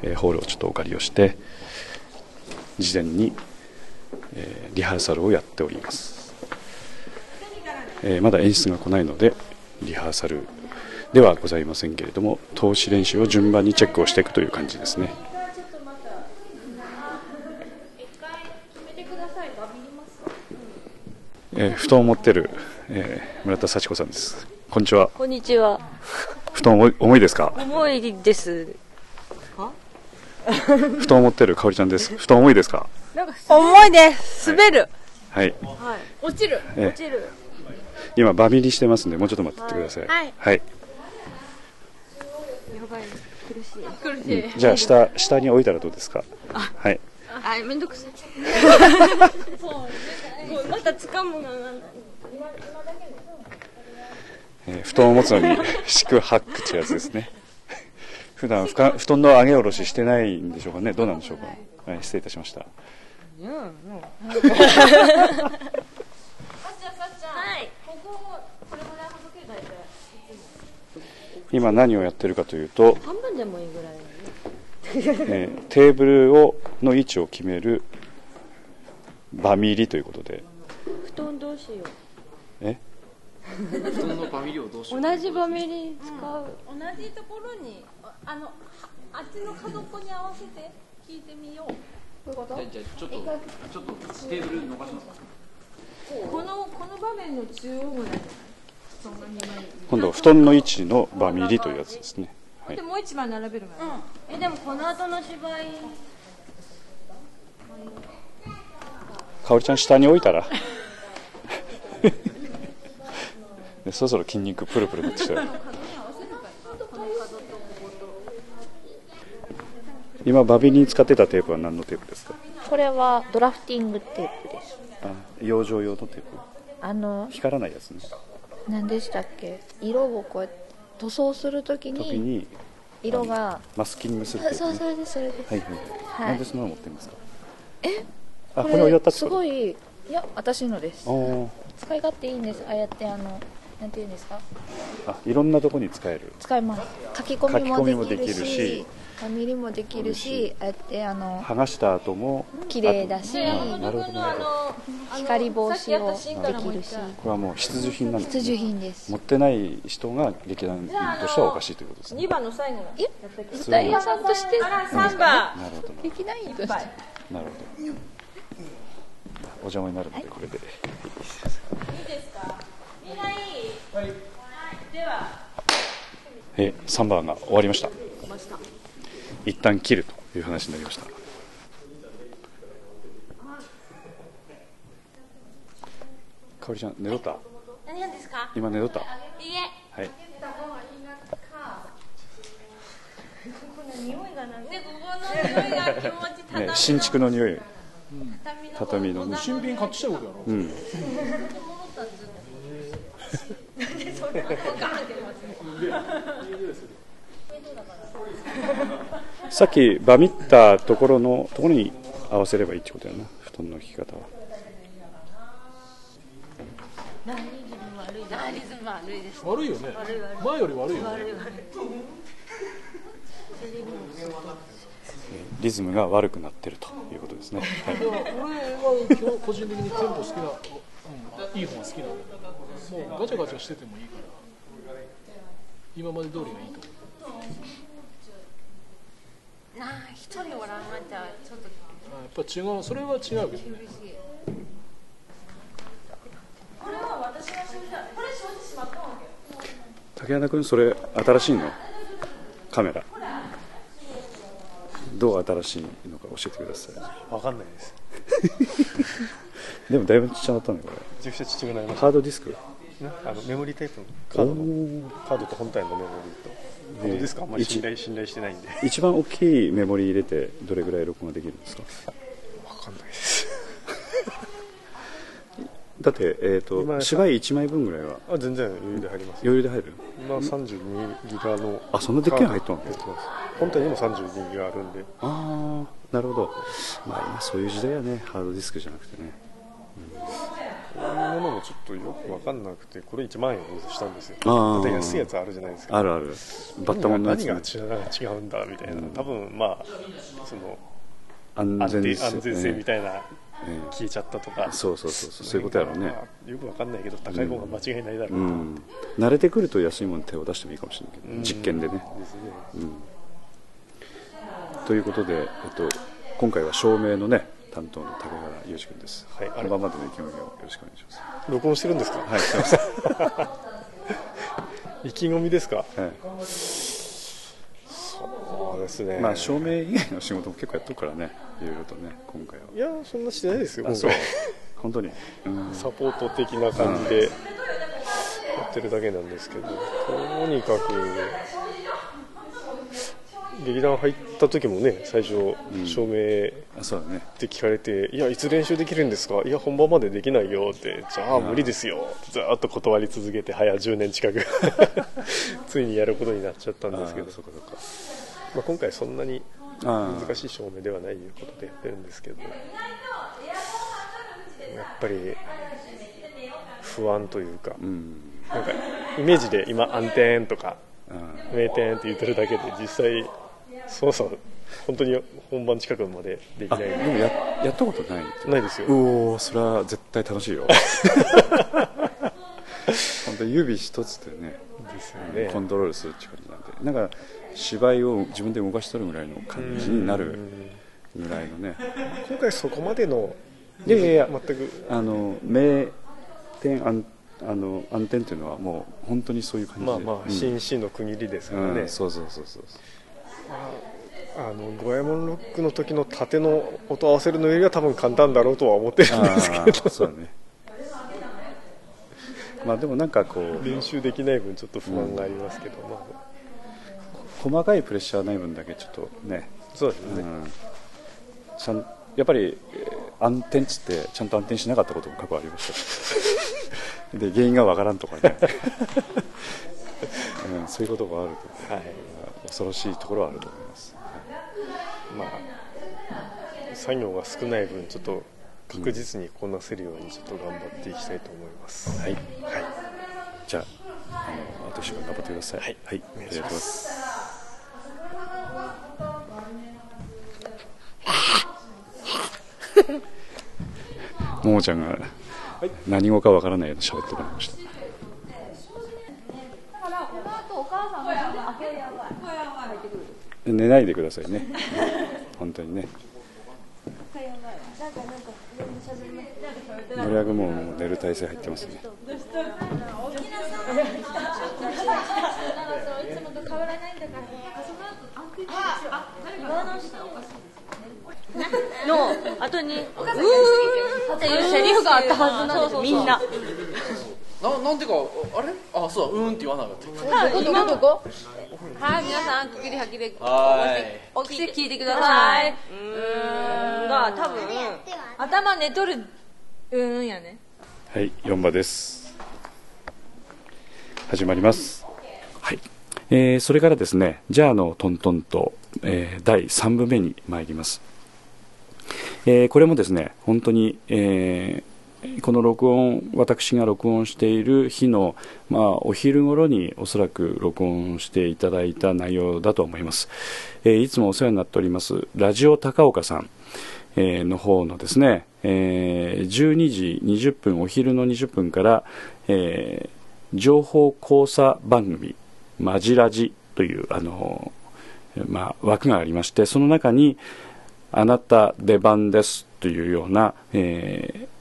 えーホールをちょっとお借りをして事前に、えーリハーサルをやっております、えーまだ演出が来ないのでリハーサルではございませんけれども投資練習を順番にチェックをしていくという感じですね。えー布団を持ってる、えー村田幸子さんですこんにちはこんにちは。布団重い重いですか？重いです。布団を持ってるかおりちゃんです 布団重いですか？重いです。滑る。はいはい。落ちる。ええ落ちる。今バミリしてますんでもうちょっと待っててくださいはいはい、やばい。苦しい。苦うんじゃあ下下に置いたらどうですか？はいあ、めんどくさい。そう。また掴むのが。えー布団を持つのに四苦八苦ってやつですね 普段ふか布団の上げ下ろししてないんでしょうかねどうなんでしょうか、はい、失礼いたしましたうん。うん。はい。こここれぐらい省けばいいから。今何をやってるかというと、半分でもいいぐらい。えーテーブルをの位置を決めるバミリということで布団どうしよう。え？布団のバミリをどうしよう。同じバミリ使う。同じところにああのあっちの角っこに合わせて聞いてみよう。どういうこと？じゃあちょっとちょっとテーブル伸ばしますかこのこの場面の中央ぐらい。今度は布団の位置のバミリというやつですね、はい。で、もう一枚並べるから、え、でもこの後の芝居。かおりちゃん下に置いたら でそろそろ筋肉プルプルなってきたよ。今バビリに使ってたテープは何のテープですか？これはドラフティングテープです。あ養生用のテープ？あの光らないやつね。何でしたっけ？色をこう塗装するときに色がマスキングするね、そうそれですそれです。はいはい、はい。なんでそんなの持ってるんですか？え？あこれをやったすごいいや私のです。使い勝手いいんです。ああやってあのなんていうんですか？あいろんなとこに使える。使います。書き込みもできるししファミリもできるしあってあの剥がした後も綺麗だしあなるほどなるほど光防止をできるし。これはもう必需品なんです、ね、必需品です。持ってない人が劇団員としてはおかしいということですね。2番の最後え？舞台屋さんとして3番なるほど。できないとしてなるほど。お邪魔になるのでこれで、いいですか？え3番が終わりました。一旦切るという話になりました。かおりちゃん寝とった？何なんですか？今寝とった？いいえ。はい。ね、新築の匂い。畳のね。新品買ってきたことやろ。うん なんでそれが分からんけどさっきバミったところのところに合わせればいいってことやな布団の引き方はリズム悪いです。リズム悪いです。悪いよね悪い悪い。前より悪いよね悪い悪い。リズムが悪くなってるということですね、はい俺は今日個人的にテンポ好きな、うん、いい方が好きなんだもう。ガチャガチャしててもいいから。今まで通りがいいと思う。なあ、一人おらんわんじゃ、ちょっと。あやっぱ違うそれは違うけどね。これは私が正直これ正直しまったわけ竹穴君それ新しいの？カメラ。どう新しいのか教えてください。わかんないです。でもだいぶちっちゃなったねこれ。めちゃくちゃちっちゃくなりました。ハードディスク？ねあのメモリータイプのカードのカードと本体のメモリーと。ハードディスクあんまり信頼信頼してないんで。一番大きいメモリ入れてどれぐらい録画できるんですか？わかんないです。だって、えー、と今芝居1枚分ぐらいはあ全然余裕で入ります余裕で入る？今32ギガのあそんなでっけえの入っとんの？入ってます。本体にも32ギガあるんで。ああなるほど。まあ今そういう時代はね。ハードディスクじゃなくてねものもちょっとよく分かんなくてこれ1万円したんですよ。あ安いやつあるじゃないですか。あるある。バッタモンのやつ何が何が違うんだみたいな、多分まあその安全です安全性みたいな、え消えちゃったとか。そうそうそうそう。そういうことやろうね。まあよく分かんないけど高い方が間違いないだろうと、うん、慣れてくると安いものに手を出してもいいかもしれないけど、うん。実験でね、ですね。うん、ということで、えっと、今回は照明のね担当の竹原裕二君です、はい。あれ本番までの意気込みをよろしくお願いします。録音してるんですか？はいしてます。意気込みですか、はい。そうですね。まあ照明以外の仕事も結構やっとくからね。いろいろとね今回は。いやそんなしてないですよあそう。本当に、うん。サポート的な感じでやってるだけなんですけど、とにかく劇団入った時もね最初照明って聞かれて「いやいつ練習できるんですか？いや本番までできないよ」って「じゃあ無理ですよ」ずーっと断り続けて早10年近く。ついにやることになっちゃったんですけど。まあ、今回そんなに難しい照明ではないということでやってるんですけど。やっぱり不安というか、なんかイメージで今暗転とか名店って言ってるだけで実際そうそう。本当に本番近くまでできない。あでもややったことない。ないですよ。おおそれは絶対楽しいよ。本当に指一つでねですよね。コントロールするっていう感じなんでなんか芝居を自分で動かしとるぐらいの感じになるぐらいのね。今回そこまでのいやいやいや全く。あの名店暗あの暗転っていうのはもう本当にそういう感じで。まあまあうん。紳士の区切りですからね、うんそうそうそうそうあの五右衛門ロックの時の縦の音合わせるのよりは多分簡単だろうとは思ってるんですけあどーそうだね。まあでもなんかこう練習できない分ちょっと不安がありますけど、まあ。細かいプレッシャーない分だけちょっとね。そうですね。ん。ちゃんやっぱりえー暗転っつってちゃんと暗転しなかったことも過去ありました。で原因がわからんとかね、うん、そういうことがあると、はい恐ろしいところはあると思います。まあ作業が少ない分ちょっと確実にこなせるようにちょっと頑張っていきたいと思います、はい、じゃああのあと1週間頑張ってください。はい、はい、お願いします。もも ちゃんが何語かわからないように喋ってもらいましただからこの後お母さんが開けやばい入ってくる寝ないでくださいね。本当にね。これやばいなんかなんかしゃべります森山君ももう寝る体勢入ってますね。起きなさいなんかそういつもと変わらないんだからその後に「うーん」っていうセリフがあったはずなんですよみんな。ななんていうかあれ？あそうだうーんって言わなかった。はい今どこ？はい皆さん聞きで吐きではい。起きて聞いてください。うーん。が多分頭寝とるうーんやね。はい4番です。始まります。はい、えーそれからですねじゃあのトントンと、えー第3部目に参ります。えーこれもですね本当に、えーこの録音私が録音している日の、まあ、お昼頃におそらく録音していただいた内容だと思います、えーいつもお世話になっておりますラジオ高岡さん、えーの方のですね、えー12時20分お昼の20分から、えー情報交差番組「マジラジ」というあの、まあ、枠がありましてその中にあなた出番ですというような、えー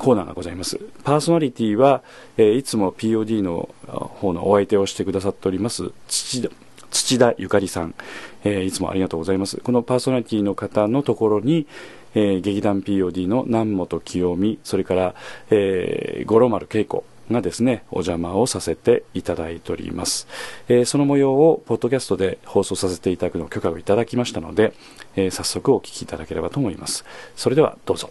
コーナーがございます。パーソナリティは、えーいつも POD の方のお相手をしてくださっております土田土田ゆかりさん、えーいつもありがとうございます。このパーソナリティの方のところに、えー劇団 POD の南本清美、それから、えー五郎丸恵子がですね、お邪魔をさせていただいております。えーその模様をポッドキャストで放送させていただくのを許可をいただきましたので、えー早速お聞きいただければと思います。それではどうぞ。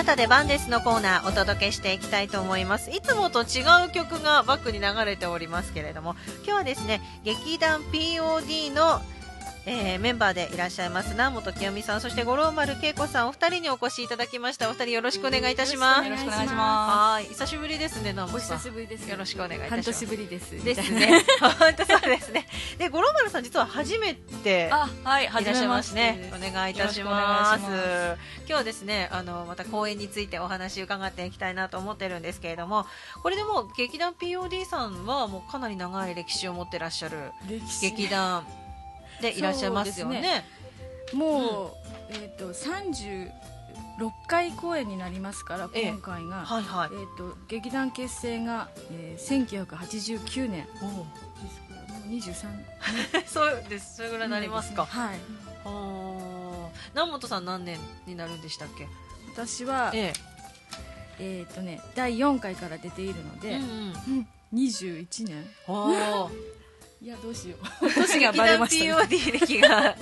なたでバンデスのコーナーお届けしていきたいと思います。いつもと違う曲がバックに流れておりますけれども今日はですね劇団 POD のえーメンバーでいらっしゃいます。南本清美さんそして五郎丸恵子さんお二人にお越しいただきました。お二人よろしくお願いいたします。よろしくお願いします。はい久しぶりですね南本さん。お久しぶりです。よろしくお願いいたします。半年ぶりです。ですね。本当そうですね。で五郎丸さん実は初めてあはいいらっしゃいますね。お願いいたします。今日はですねあのまた公演についてお話伺っていきたいなと思ってるんですけれどもこれでもう劇団 POD さんはもうかなり長い歴史を持ってらっしゃる劇団でいらっしゃいますよね。そうですもう、えっ、と36回公演になりますからええ。今回が、はいはい。えっ、と劇団結成が、えー、1989年。ですからもう23 そうです。それぐらいになりますか、はい。あー。南本さん何年になるんでしたっけ？私はええ。っ、とね第4回から出ているので、うんうん。21年。あいやどうしよう。年がバレました、ね、POD 歴が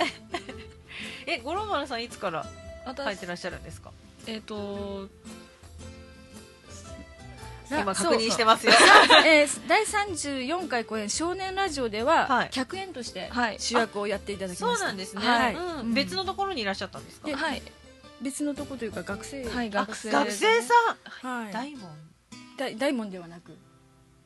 え五郎丸さんいつから入ってらっしゃるんですか？えっ、と今確認してますよ。そうえー第34回公演少年ラジオでは、はい。客演としてはい。主役をやっていただきました、そうなんですね、はい。うん。別のところにいらっしゃったんですか？ではい。別のとこというか学生。はい学生学生さん。はい。大門。大大門ではなく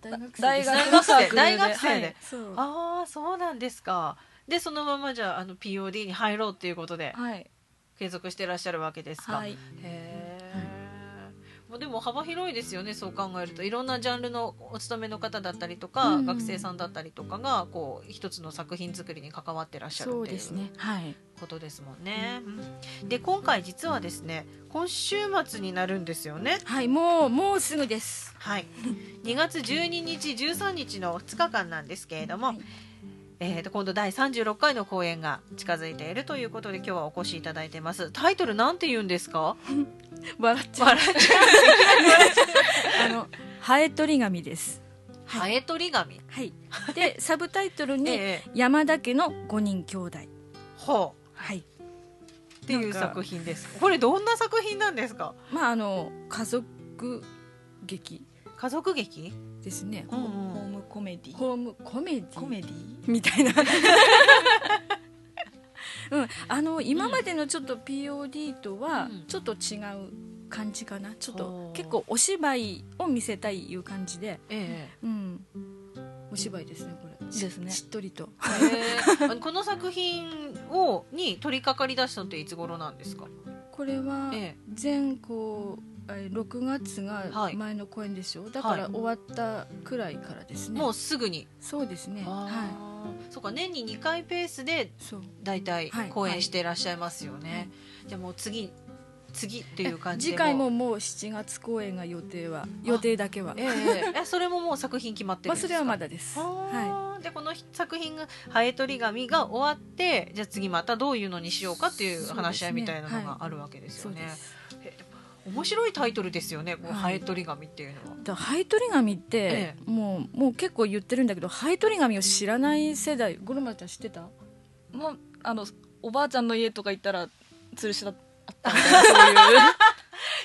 大学生大学生。大学生で、ああそうなんですか。でそのままじゃああの POD に入ろうっていうことで。はい。継続してらっしゃるわけですか、はい。へえ、もうでも幅広いですよねそう考えると。いろんなジャンルのお勤めの方だったりとか、うん学生さんだったりとかがこう一つの作品作りに関わってらっしゃるっていそうですね。うはいことですもんね。うん。で今回実はですね今週末になるんですよね。はいもうもうすぐです。はい、2月12日13日の2日間なんですけれども、えー、と今度第36回の公演が近づいているということで今日はお越しいただいてます。タイトルなんて言うんですか？笑っちゃう。笑っちゃ あのハエ取り紙です。うハエ取り紙はい。でサブタイトルに、ええ。山田家の5人兄弟。ほはい。うっていう作品です。これどんな作品なんですか？まああの家族劇。家族劇？ですね、うんうん。ホームコメディ。ホームコメディ？コメディ？みたいな。うん、あの今までのちょっと POD とはうん。ちょっと違う感じかな。ちょっほとう。結構お芝居を見せたいいう感じで、え。うん、お芝居ですねですね。しっとりと。ええーこの作品をに取り掛かり出したのっていつ頃なんですか？これはえ前こうえー6月がはい。前の公演でしょ、だから終わったくらいからですね。もうすぐに。そうですね。はあー。そうか年に2回ペースで大体はい。公演していらっしゃいますよね、じゃあもう次次っていう感じで次回ももう7月公演が予定は予定だけは。ええ。ええそれももう作品決まってるんですか？まあそれはまだです。ははでこの作品が「ハエ取り紙」が終わってじゃあ次またどういうのにしようかっていう話し合いみたいなのがあるわけですよね。面白いタイトルですよね「こうはい。ハエ取り紙」っていうのは。ハエ取り紙って、えもうもう結構言ってるんだけどハエ取り紙を知らない世代ゴルマちゃん知ってた？もうあのおばあちゃんの家とか行ったら吊るしだったみたいなそういう。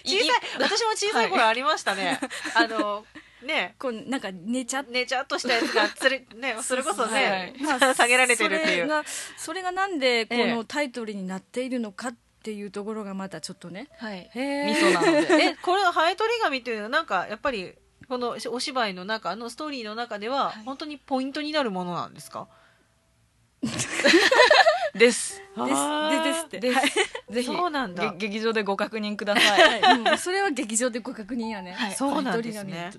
小さい私も小さい頃ありましたね。あのね。こうなんか寝ちゃ寝ちゃっとしたやつがつれ ねそれこそね、はい。下げられてるっていう。それがそれがなんでこええのタイトルになっているのかっていうところがまたちょっとね、はい。へー。味噌なので。えこれハエ取り紙っていうのはなんかやっぱりこのお芝居の中のストーリーの中では、本当にポイントになるものなんですか？です。です。って。です。ぜひ。そうなんだ。げ劇場でご確認ください、うんそれは劇場でご確認やね、はい。そう。なんですね。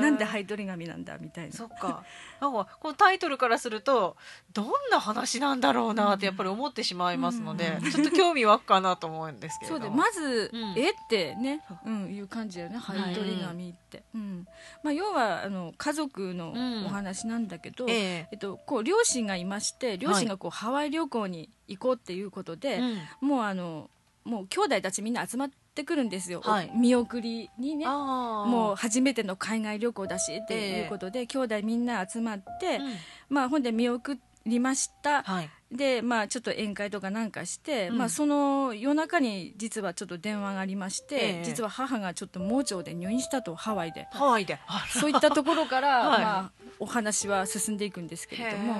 なんでハイドリ紙なんだみたいな。そっか。なんかこのタイトルからするとどんな話なんだろうなってやっぱり思ってしまいますので、ちょっと興味湧くかなと思うんですけれども。そうでまず、えってね、う。ん、いう感じだよねハイドリ紙って、うん。まあ、要はあの家族のお話なんだけど、ええ。えっと、こう両親がいまして両親がこう、ハワイ旅行に行こうっていうことで、もうあのもう兄弟たちみんな集まってくるんですよ、はい。見送りにね。もう初めての海外旅行だしっていうことで、兄弟みんな集まって、まあ、ほんで見送りました、でまあちょっと宴会とかなんかして、うん。まあ、その夜中に実はちょっと電話がありまして、ええ。実は母がちょっと盲腸で入院したとハワイで。ハワイで。そういったところから、はい。まあ、お話は進んでいくんですけれども、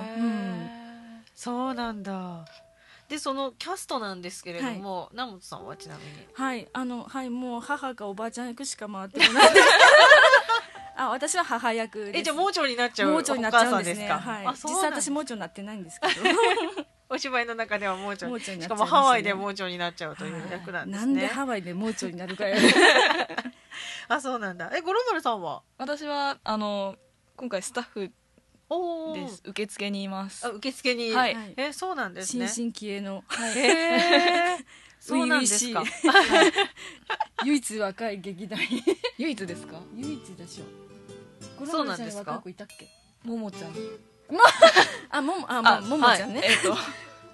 そうなんだ。でそのキャストなんですけれども、南本さんはちなみに。はいあのはいもう母かおばあちゃん役しか回ってこない。あ私は母役です。えじゃあ盲腸になっちゃう盲腸になっちゃうんですね。お母さんですか？はい、あそう実なん際私盲腸になってないんですけど。お芝居の中では盲腸盲腸になっちゃいましたね。しかもハワイで盲腸になっちゃうという役なんですね。なんでハワイで盲腸になるかよ。あそうなんだ。え五郎丸さんは？私はあの今回スタッフおです。受付にいます。あ受付に、はい。えそうなんですね。新進気鋭の、はい。へー。そうなんですか。初々しい。はい。唯一若い劇団員。唯一ですか？唯一でしょこそうなんですか？若い子いたっけ？ももちゃん。あももああもももちゃんね、はい。えっと。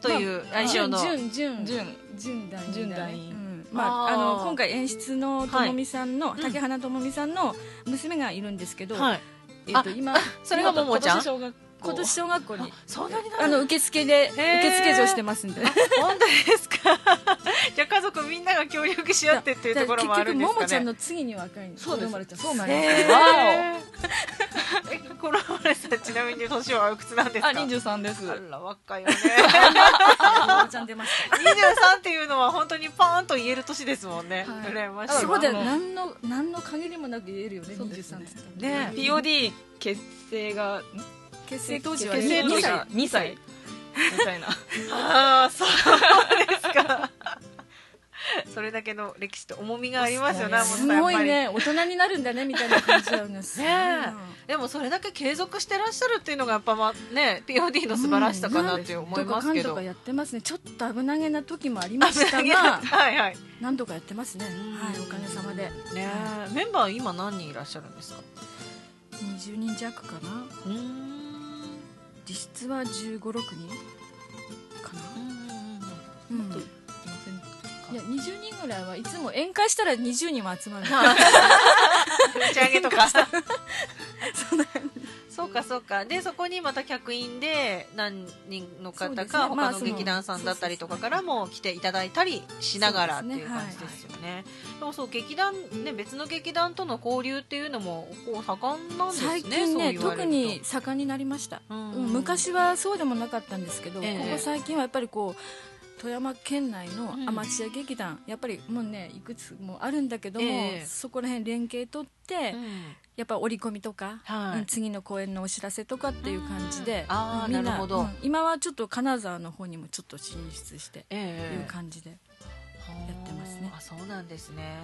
という愛称の。純純。純。純団員純団員うん。まあ、ああーの今回演出のともみさんの、はい。竹花ともみさんの娘がいるんですけど、はいえっとあ今それがももちゃん？今年小学校。今年小学校に。そんなになるあの受付で受付嬢してますんで。本当ですか？じゃあ家族みんなが協力し合ってっていうところもあるんですかね。結局ももちゃんの次に若いそうです。そうなんへですーわえこの丸さんちなみに年はおいくつなんですか？あ23です。あら若いよね。ももちゃん出ました23っていうのは本当にパーンと言える年ですもんね、羨ましい。わそうだよ何の何の限りもなく言えるよね23って言ったら。ね。POD 結成が結成当時は結成当時2が歳。2歳。みたいなああそうですか それだけの歴史と重みがありますよねすごいね。大人になるんだねみたいな感じだよねすね。え。でもそれだけ継続してらっしゃるっていうのがやっぱまあね POD の素晴らしさかなって思いますけど、とかかんとかやってますね。ちょっと危なげな時もありましたが。はいはい。何度かやってますね。はいおかげさまで。ねえ。メンバー今何人いらっしゃるんですか？20人弱かな。実質は1 5 6人かな。うんいや20人ぐらいはいつも宴会したら20人は集まる。打ち上げとか。そうかそうか。でそこにまた客員で何人の方かね。他の劇団さんだったりとかからも来ていただいたりしながらっていう感じですよね。でもそう劇団ね別の劇団との交流っていうのもこう盛んなんですね最近ね特に盛んになりました、ん。うん昔はそうでもなかったんですけど、ええ。ここ最近はやっぱりこう富山県内のアマチュア劇団、やっぱりもうねいくつもあるんだけども、ええ。そこら辺連携取って、やっぱ折り込みとか、はい。うん次の公演のお知らせとかっていう感じで、あーみんなるほど。うん今はちょっと金沢の方にもちょっと進出して、ええ。いう感じでやってますね。あそうなんですね。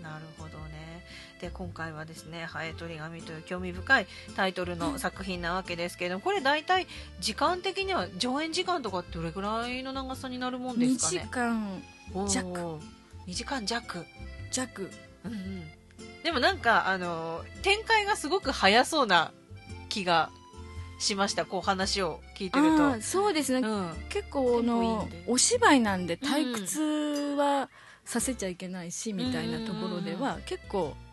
なるほどねで今回はですね「ハエトリ紙」という興味深いタイトルの作品なわけですけれどもこれ大体時間的には上演時間とかどれぐらいの長さになるもんですか2ね時間弱。おー。2時間弱。弱。うんうん。でもなんかあの展開がすごく早そうな気がしました。こう話を聞いてると。そうですね、結構あのお芝居なんで退屈はさせちゃいけないし、みたいなところでは結構、うん、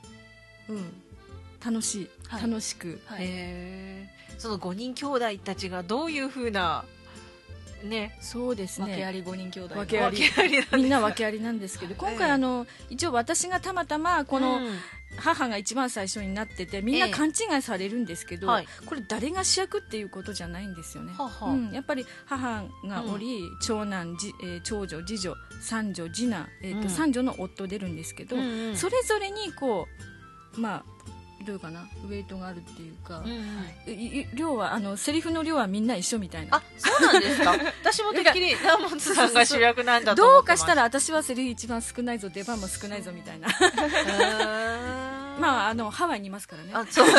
楽しい、はい。楽しく、へー。その5人兄弟たちがどういうふうなねそうですね。訳あり5人兄弟の。訳あり。みんな訳ありなんですけど今回あの一応私がたまたまこのうん。母が一番最初になっててみんなええ。勘違いされるんですけど、はい。これ誰が主役っていうことじゃないんですよね、うん、やっぱり母がおり、長男じ、えー長女次女三女次男、えーとうん。三女の夫出るんですけど、それぞれにこうまあどうかな？ウェイトがあるっていうか、うん量はあのセリフの量はみんな一緒みたいな。あそうなんですか？私もてっきりラモンズさんが主役なんだとどうかしたら私はセリフ一番少ないぞ出番も少ないぞみたいな。まああのハワイにいますからね。あそう。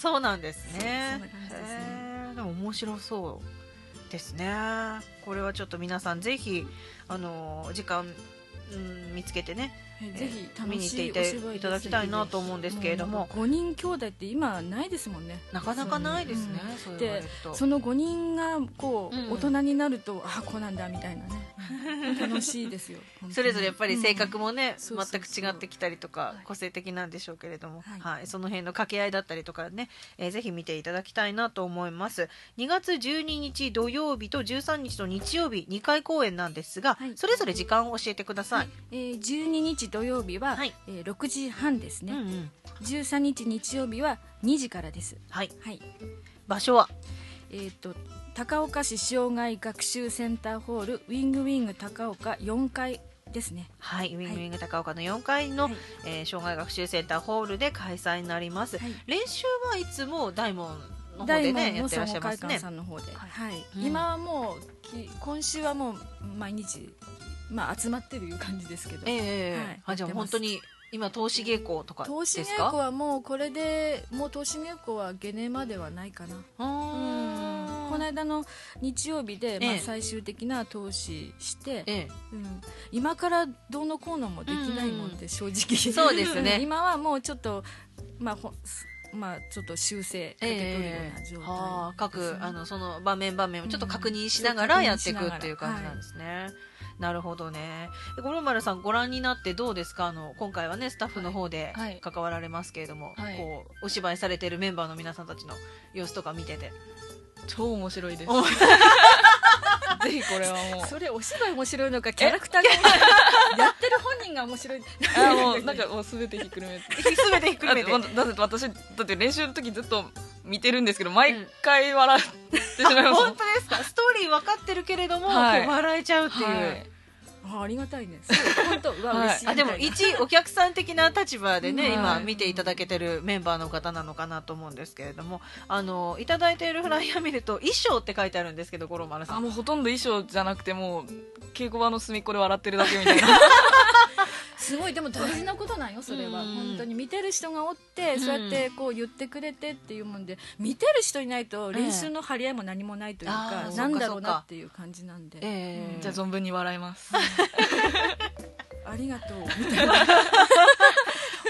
そうなんですね。へーでも面白そうですね。これはちょっと皆さんぜひあの時間、うん、見つけてねぜひえー見に行っていただきたいなと思うんですけれども。5人兄弟って今ないですもんね。なかなかないですねでその5人がこう、うん大人になるとあこうなんだみたいなね。楽しいですよそれぞれやっぱり性格もね、全く違ってきたりとか、個性的なんでしょうけれども、はい。その辺の掛け合いだったりとかね、えーぜひ見ていただきたいなと思います。2月12日土曜日と13日と日曜日2回公演なんですが、それぞれ時間を教えてください、えー12日土曜日は、えー6時半ですね、13日日曜日は2時からです。はい、はい、場所は？えっ、と高岡市障害学習センターホールウィングウィング高岡4階ですね。はい、ウィングウィング高岡の4階の、えー障害学習センターホールで開催になります、練習はいつも大門の方で大門のねやってらっしゃ総合会館いますね。さんの方で、はい。うん。今はもうき今週はもう毎日、まあ、集まってるいう感じですけど、ええはい。あじゃあ本当に今投資稽古とか投資ですか？稽古はもうこれでもう投資稽古はゲネまではないかな。うん。この間の日曜日で、まあ、ええ最終的な投資して、ええ。うん、今からどうのこうのもできないもんで、正直。そうですね。ん。今はもうちょっとまあほまあちょっと修正かけとるような状態、はあ各あのその場面場面をちょっと確認しながらやっていくっていう感じなんですね。なるほどね。で五郎丸さんご覧になってどうですか？あの今回はねスタッフの方ではい。関わられますけれども、はい。こうお芝居されてるメンバーの皆さんたちの様子とか見てて。超面白いです。お ぜひこれはもう。それお芝居面白いのかキャラクターが やってる本人が面白い。あもうなんかもう全てひっくるめて。全てひっくるめて私だって練習の時ずっと見てるんですけど毎回笑ってしまいます、本当ですか？ストーリー分かってるけれども、はい。笑えちゃうっていう。はいあありがたいね。本当うわはい嬉しいあでも一お客さん的な立場でね、はい。今見ていただけてるメンバーの方なのかなと思うんですけれどもあのいただいているフライヤー見ると衣装って書いてあるんですけど五郎丸さん。あもうほとんど衣装じゃなくてもう稽古場の隅っこで笑ってるだけみたいな。すごいでも大事なことなんよそれは。うん。本当に見てる人がおってそうやってこう言ってくれてっていうもんで見てる人いないと練習の張り合いも何もないというあかーなんだろうなっていう感じなんで。えじゃあ存分に笑います ありがとう。みたいな。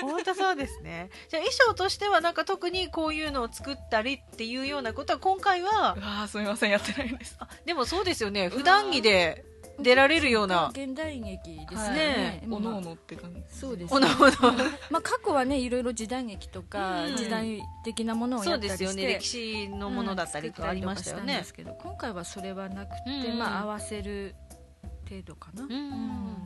本当そうですねじゃあ衣装としてはなんか特にこういうのを作ったりっていうようなことは今回はうわすみませんやってないです。でもそうですよね。普段着で出られるような。現代劇ですはい。ねおのおのって感じそうですおのおの。まあ過去はねいろいろ時代劇とかうん。時代的なものをやったりしてそうですよね。歴史のものだったりとかありましたよね。うんですけど今回はそれはなくてうん。まあ合わせる程度かな？うん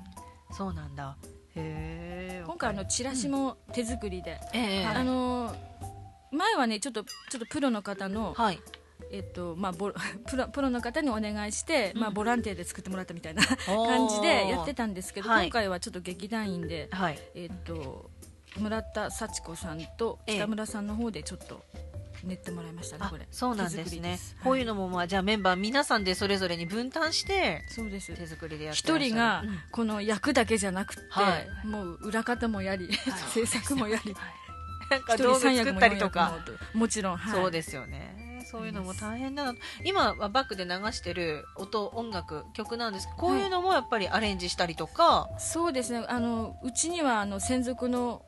そうなんだ。へえ今回あのチラシも手作りで、ええあの前はねちょっとちょっとプロの方の、はい。えっとまあ、ボ プロプロの方にお願いして、まあ、ボランティアで作ってもらったみたいな感じでやってたんですけど、はい。今回はちょっと劇団員で、はい。えっと村田幸子さんとええ。北村さんの方でちょっと練ってもらいましたね、これ。そうなんです手作りねこういうのもまあじゃあメンバー皆さんでそれぞれに分担してそうです。手作りでやって一人がうん。この役だけじゃなくて、はい。もう裏方もやり、制作もやり、なんか道具作ったりとか。もちろん、はい、そうですよねそういうのも大変だな今はバックで流してる音音楽曲なんですけどこういうのもやっぱりアレンジしたりとか、そうですね。あのうちにはあの専属の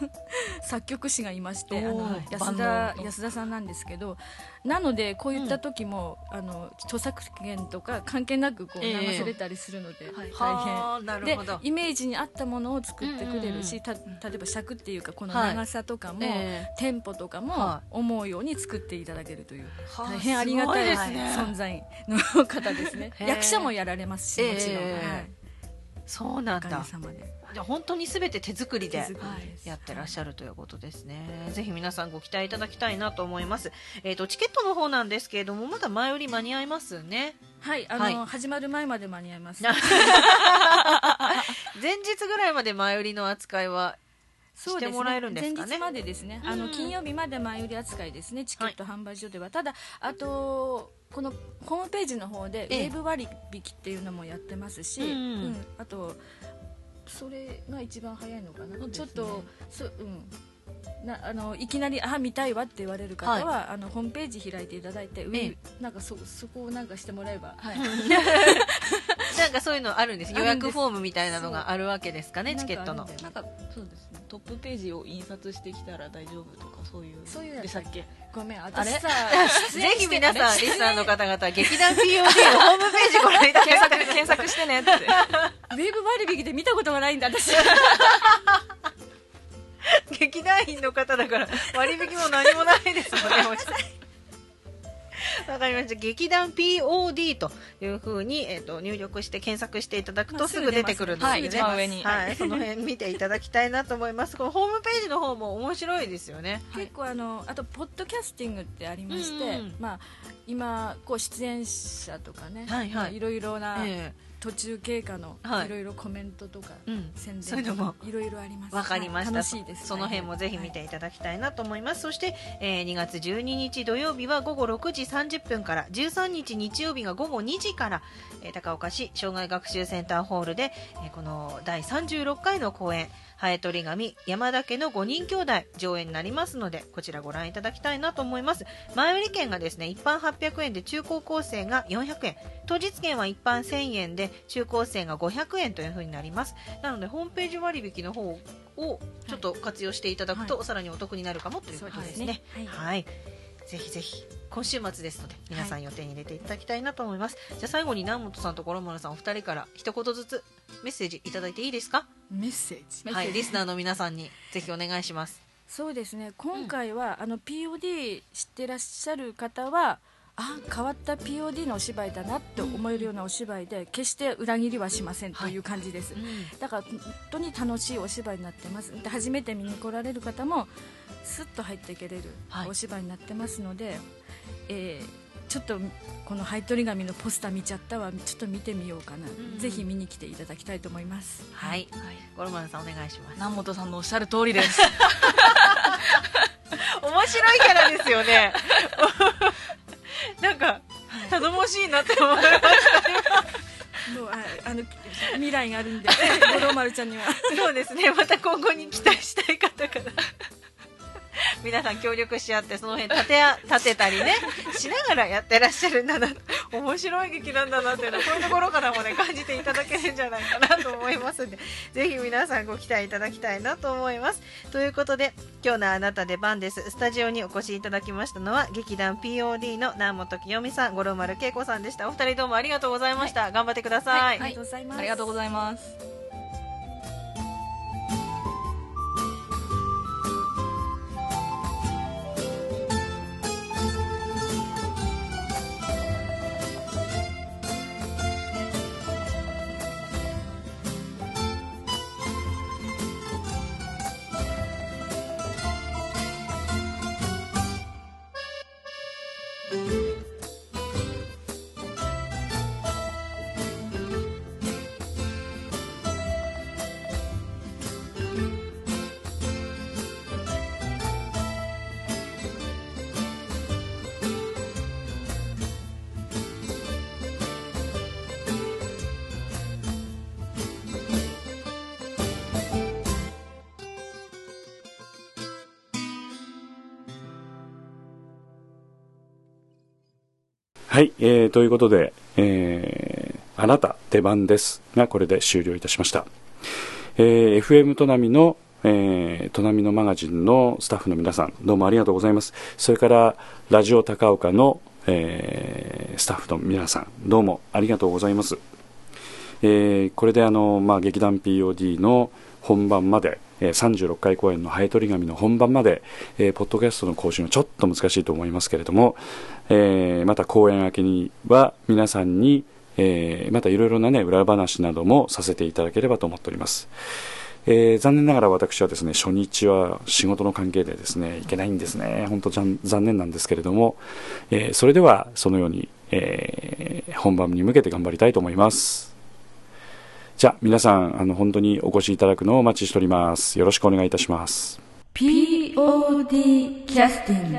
作曲師がいましてあおのー安田安田さんなんですけどなのでこういった時も、あの著作権とか関係なくこうええ。流せれたりするので、はい。大はあ変なるほど。でイメージに合ったものを作ってくれるし、うんた例えば尺っていうかこのはい。長さとかも、ええ。テンポとかもは思うように作っていただけるという、はあ大変ありがたい存在の方ですね。役者もやられますしもちろん、そうなんだ。じゃあ本当にすべて手作りでやってらっしゃるということですね。ぜひ皆さんご期待いただきたいなと思います。えっ、と、チケットの方なんですけれども、まだ前売り間に合いますね。はいあの、始まる前まで間に合います。前日ぐらいまで前売りの扱いはしてもらえるんですかね。前日までですね、あのうん金曜日まで前売り扱いですね、チケット販売所では、ただ、あとこのホームページの方で、ウえ。えェーブ割引っていうのもやってますし、うんうんあと、それが一番早いのかな、ちょっと、そうん。なあのいきなりあ見たいわって言われる方は、はあのホームページ開いていただいて、ウェーなんかそそこをなんかしてもらえば、はい、なんかそういうのあるんです。予約フォームみたいなのがあるわけですかね、チケットの。なんかそうです。ねトップページを印刷してきたら大丈夫とかそういうそういうやつ。でしたっけ？ごめん私さ ぜひ皆さん、リスナーの方々、劇団 POD のホームページご覧いただきたい。検索してねって。ウェーブ割引で見たことがないんだ私。劇団員の方だから割引も何もないですもんね。わかりました。劇団 POD というふうに、えっ、と、入力して検索していただくまあとすぐ出てくるので、はい一番上に。はい、その辺見ていただきたいなと思います。このホームページの方も面白いですよね。結構あのあとポッドキャスティングってありまして、うん。うんまあ今こう出演者とかね、はいはい。まあいろいろなえ途中経過のはい。いろいろコメントとか、うん。宣そういうのも伝とかいろいろあります。わかりました、はい楽しいです。その辺もぜひ見ていただきたいなと思います、そして、えー2月12日土曜日は午後6時30分から13日日曜日が午後2時から、えー高岡市障害学習センターホールで、えーこの第36回の公演ハエトリ紙山田家の5人兄弟上演になりますのでこちらご覧いただきたいなと思います。前売り券がですね一般800円で中高校生が400円。当日券は一般1000円で中高生が500円というふうになります。なのでホームページ割引の方をちょっと活用していただくと、さらにお得になるかもということですね。そうですね。はい、ぜひぜひ。今週末ですので皆さん予定に入れていただきたいなと思います、じゃあ最後に南本さんと五郎丸さんお二人から一言ずつメッセージいただいていいですか？メッセージ？はいリスナーの皆さんにぜひお願いします。そうですね。今回は、あの POD 知ってらっしゃる方はあ変わった POD のお芝居だなって思えるようなお芝居で、決して裏切りはしませんという感じです、だから本当に楽しいお芝居になってます。で初めて見に来られる方もスッと入っていけれるお芝居になってますので、えーちょっとこの「ハイトリ紙」のポスター見ちゃったわ。ちょっと見てみようかな、ぜひ見に来ていただきたいと思います。はい、五郎丸さんお願いします。南本さんのおっしゃる通りです。面白いキャラですよね。なんか頼もしいなって思いました。もうああの未来があるんで五郎丸ちゃんには。そうですね。また今後に期待したい方から 皆さん協力し合ってその辺立てあ立てたりねしながらやってらっしゃるんだな面白い劇なんだなっていうのはこういうところからもね感じていただけるんじゃないかなと思いますんで ぜひ皆さんご期待いただきたいなと思います。ということで今日のあなた出番です。スタジオにお越しいただきましたのは劇団 POD の南本清美さん五郎丸恵子さんでした。お二人どうもありがとうございました、頑張ってください、はいありがとうございます。ありがとうございますはい、えーということで、えーあなた出番ですがこれで終了いたしました、えー FM トナミの、えー、トナミのマガジンのスタッフの皆さんどうもありがとうございます。それからラジオ高岡の、えースタッフの皆さんどうもありがとうございます。えーこれであの、まあ、劇団 POD の本番まで、え36回公演の「ハエトリ紙」の本番まで、えポッドキャストの更新はちょっと難しいと思いますけれども、えまた公演明けには皆さんにえまたいろいろなね裏話などもさせていただければと思っております、えー残念ながら私はですね初日は仕事の関係でですね行けないんですね。本当残残念なんですけれども、えーそれではそのように、えー本番に向けて頑張りたいと思います。じゃあ皆さんあの本当にお越しいただくのをお待ちしております。よろしくお願いいたします。POD キャスティング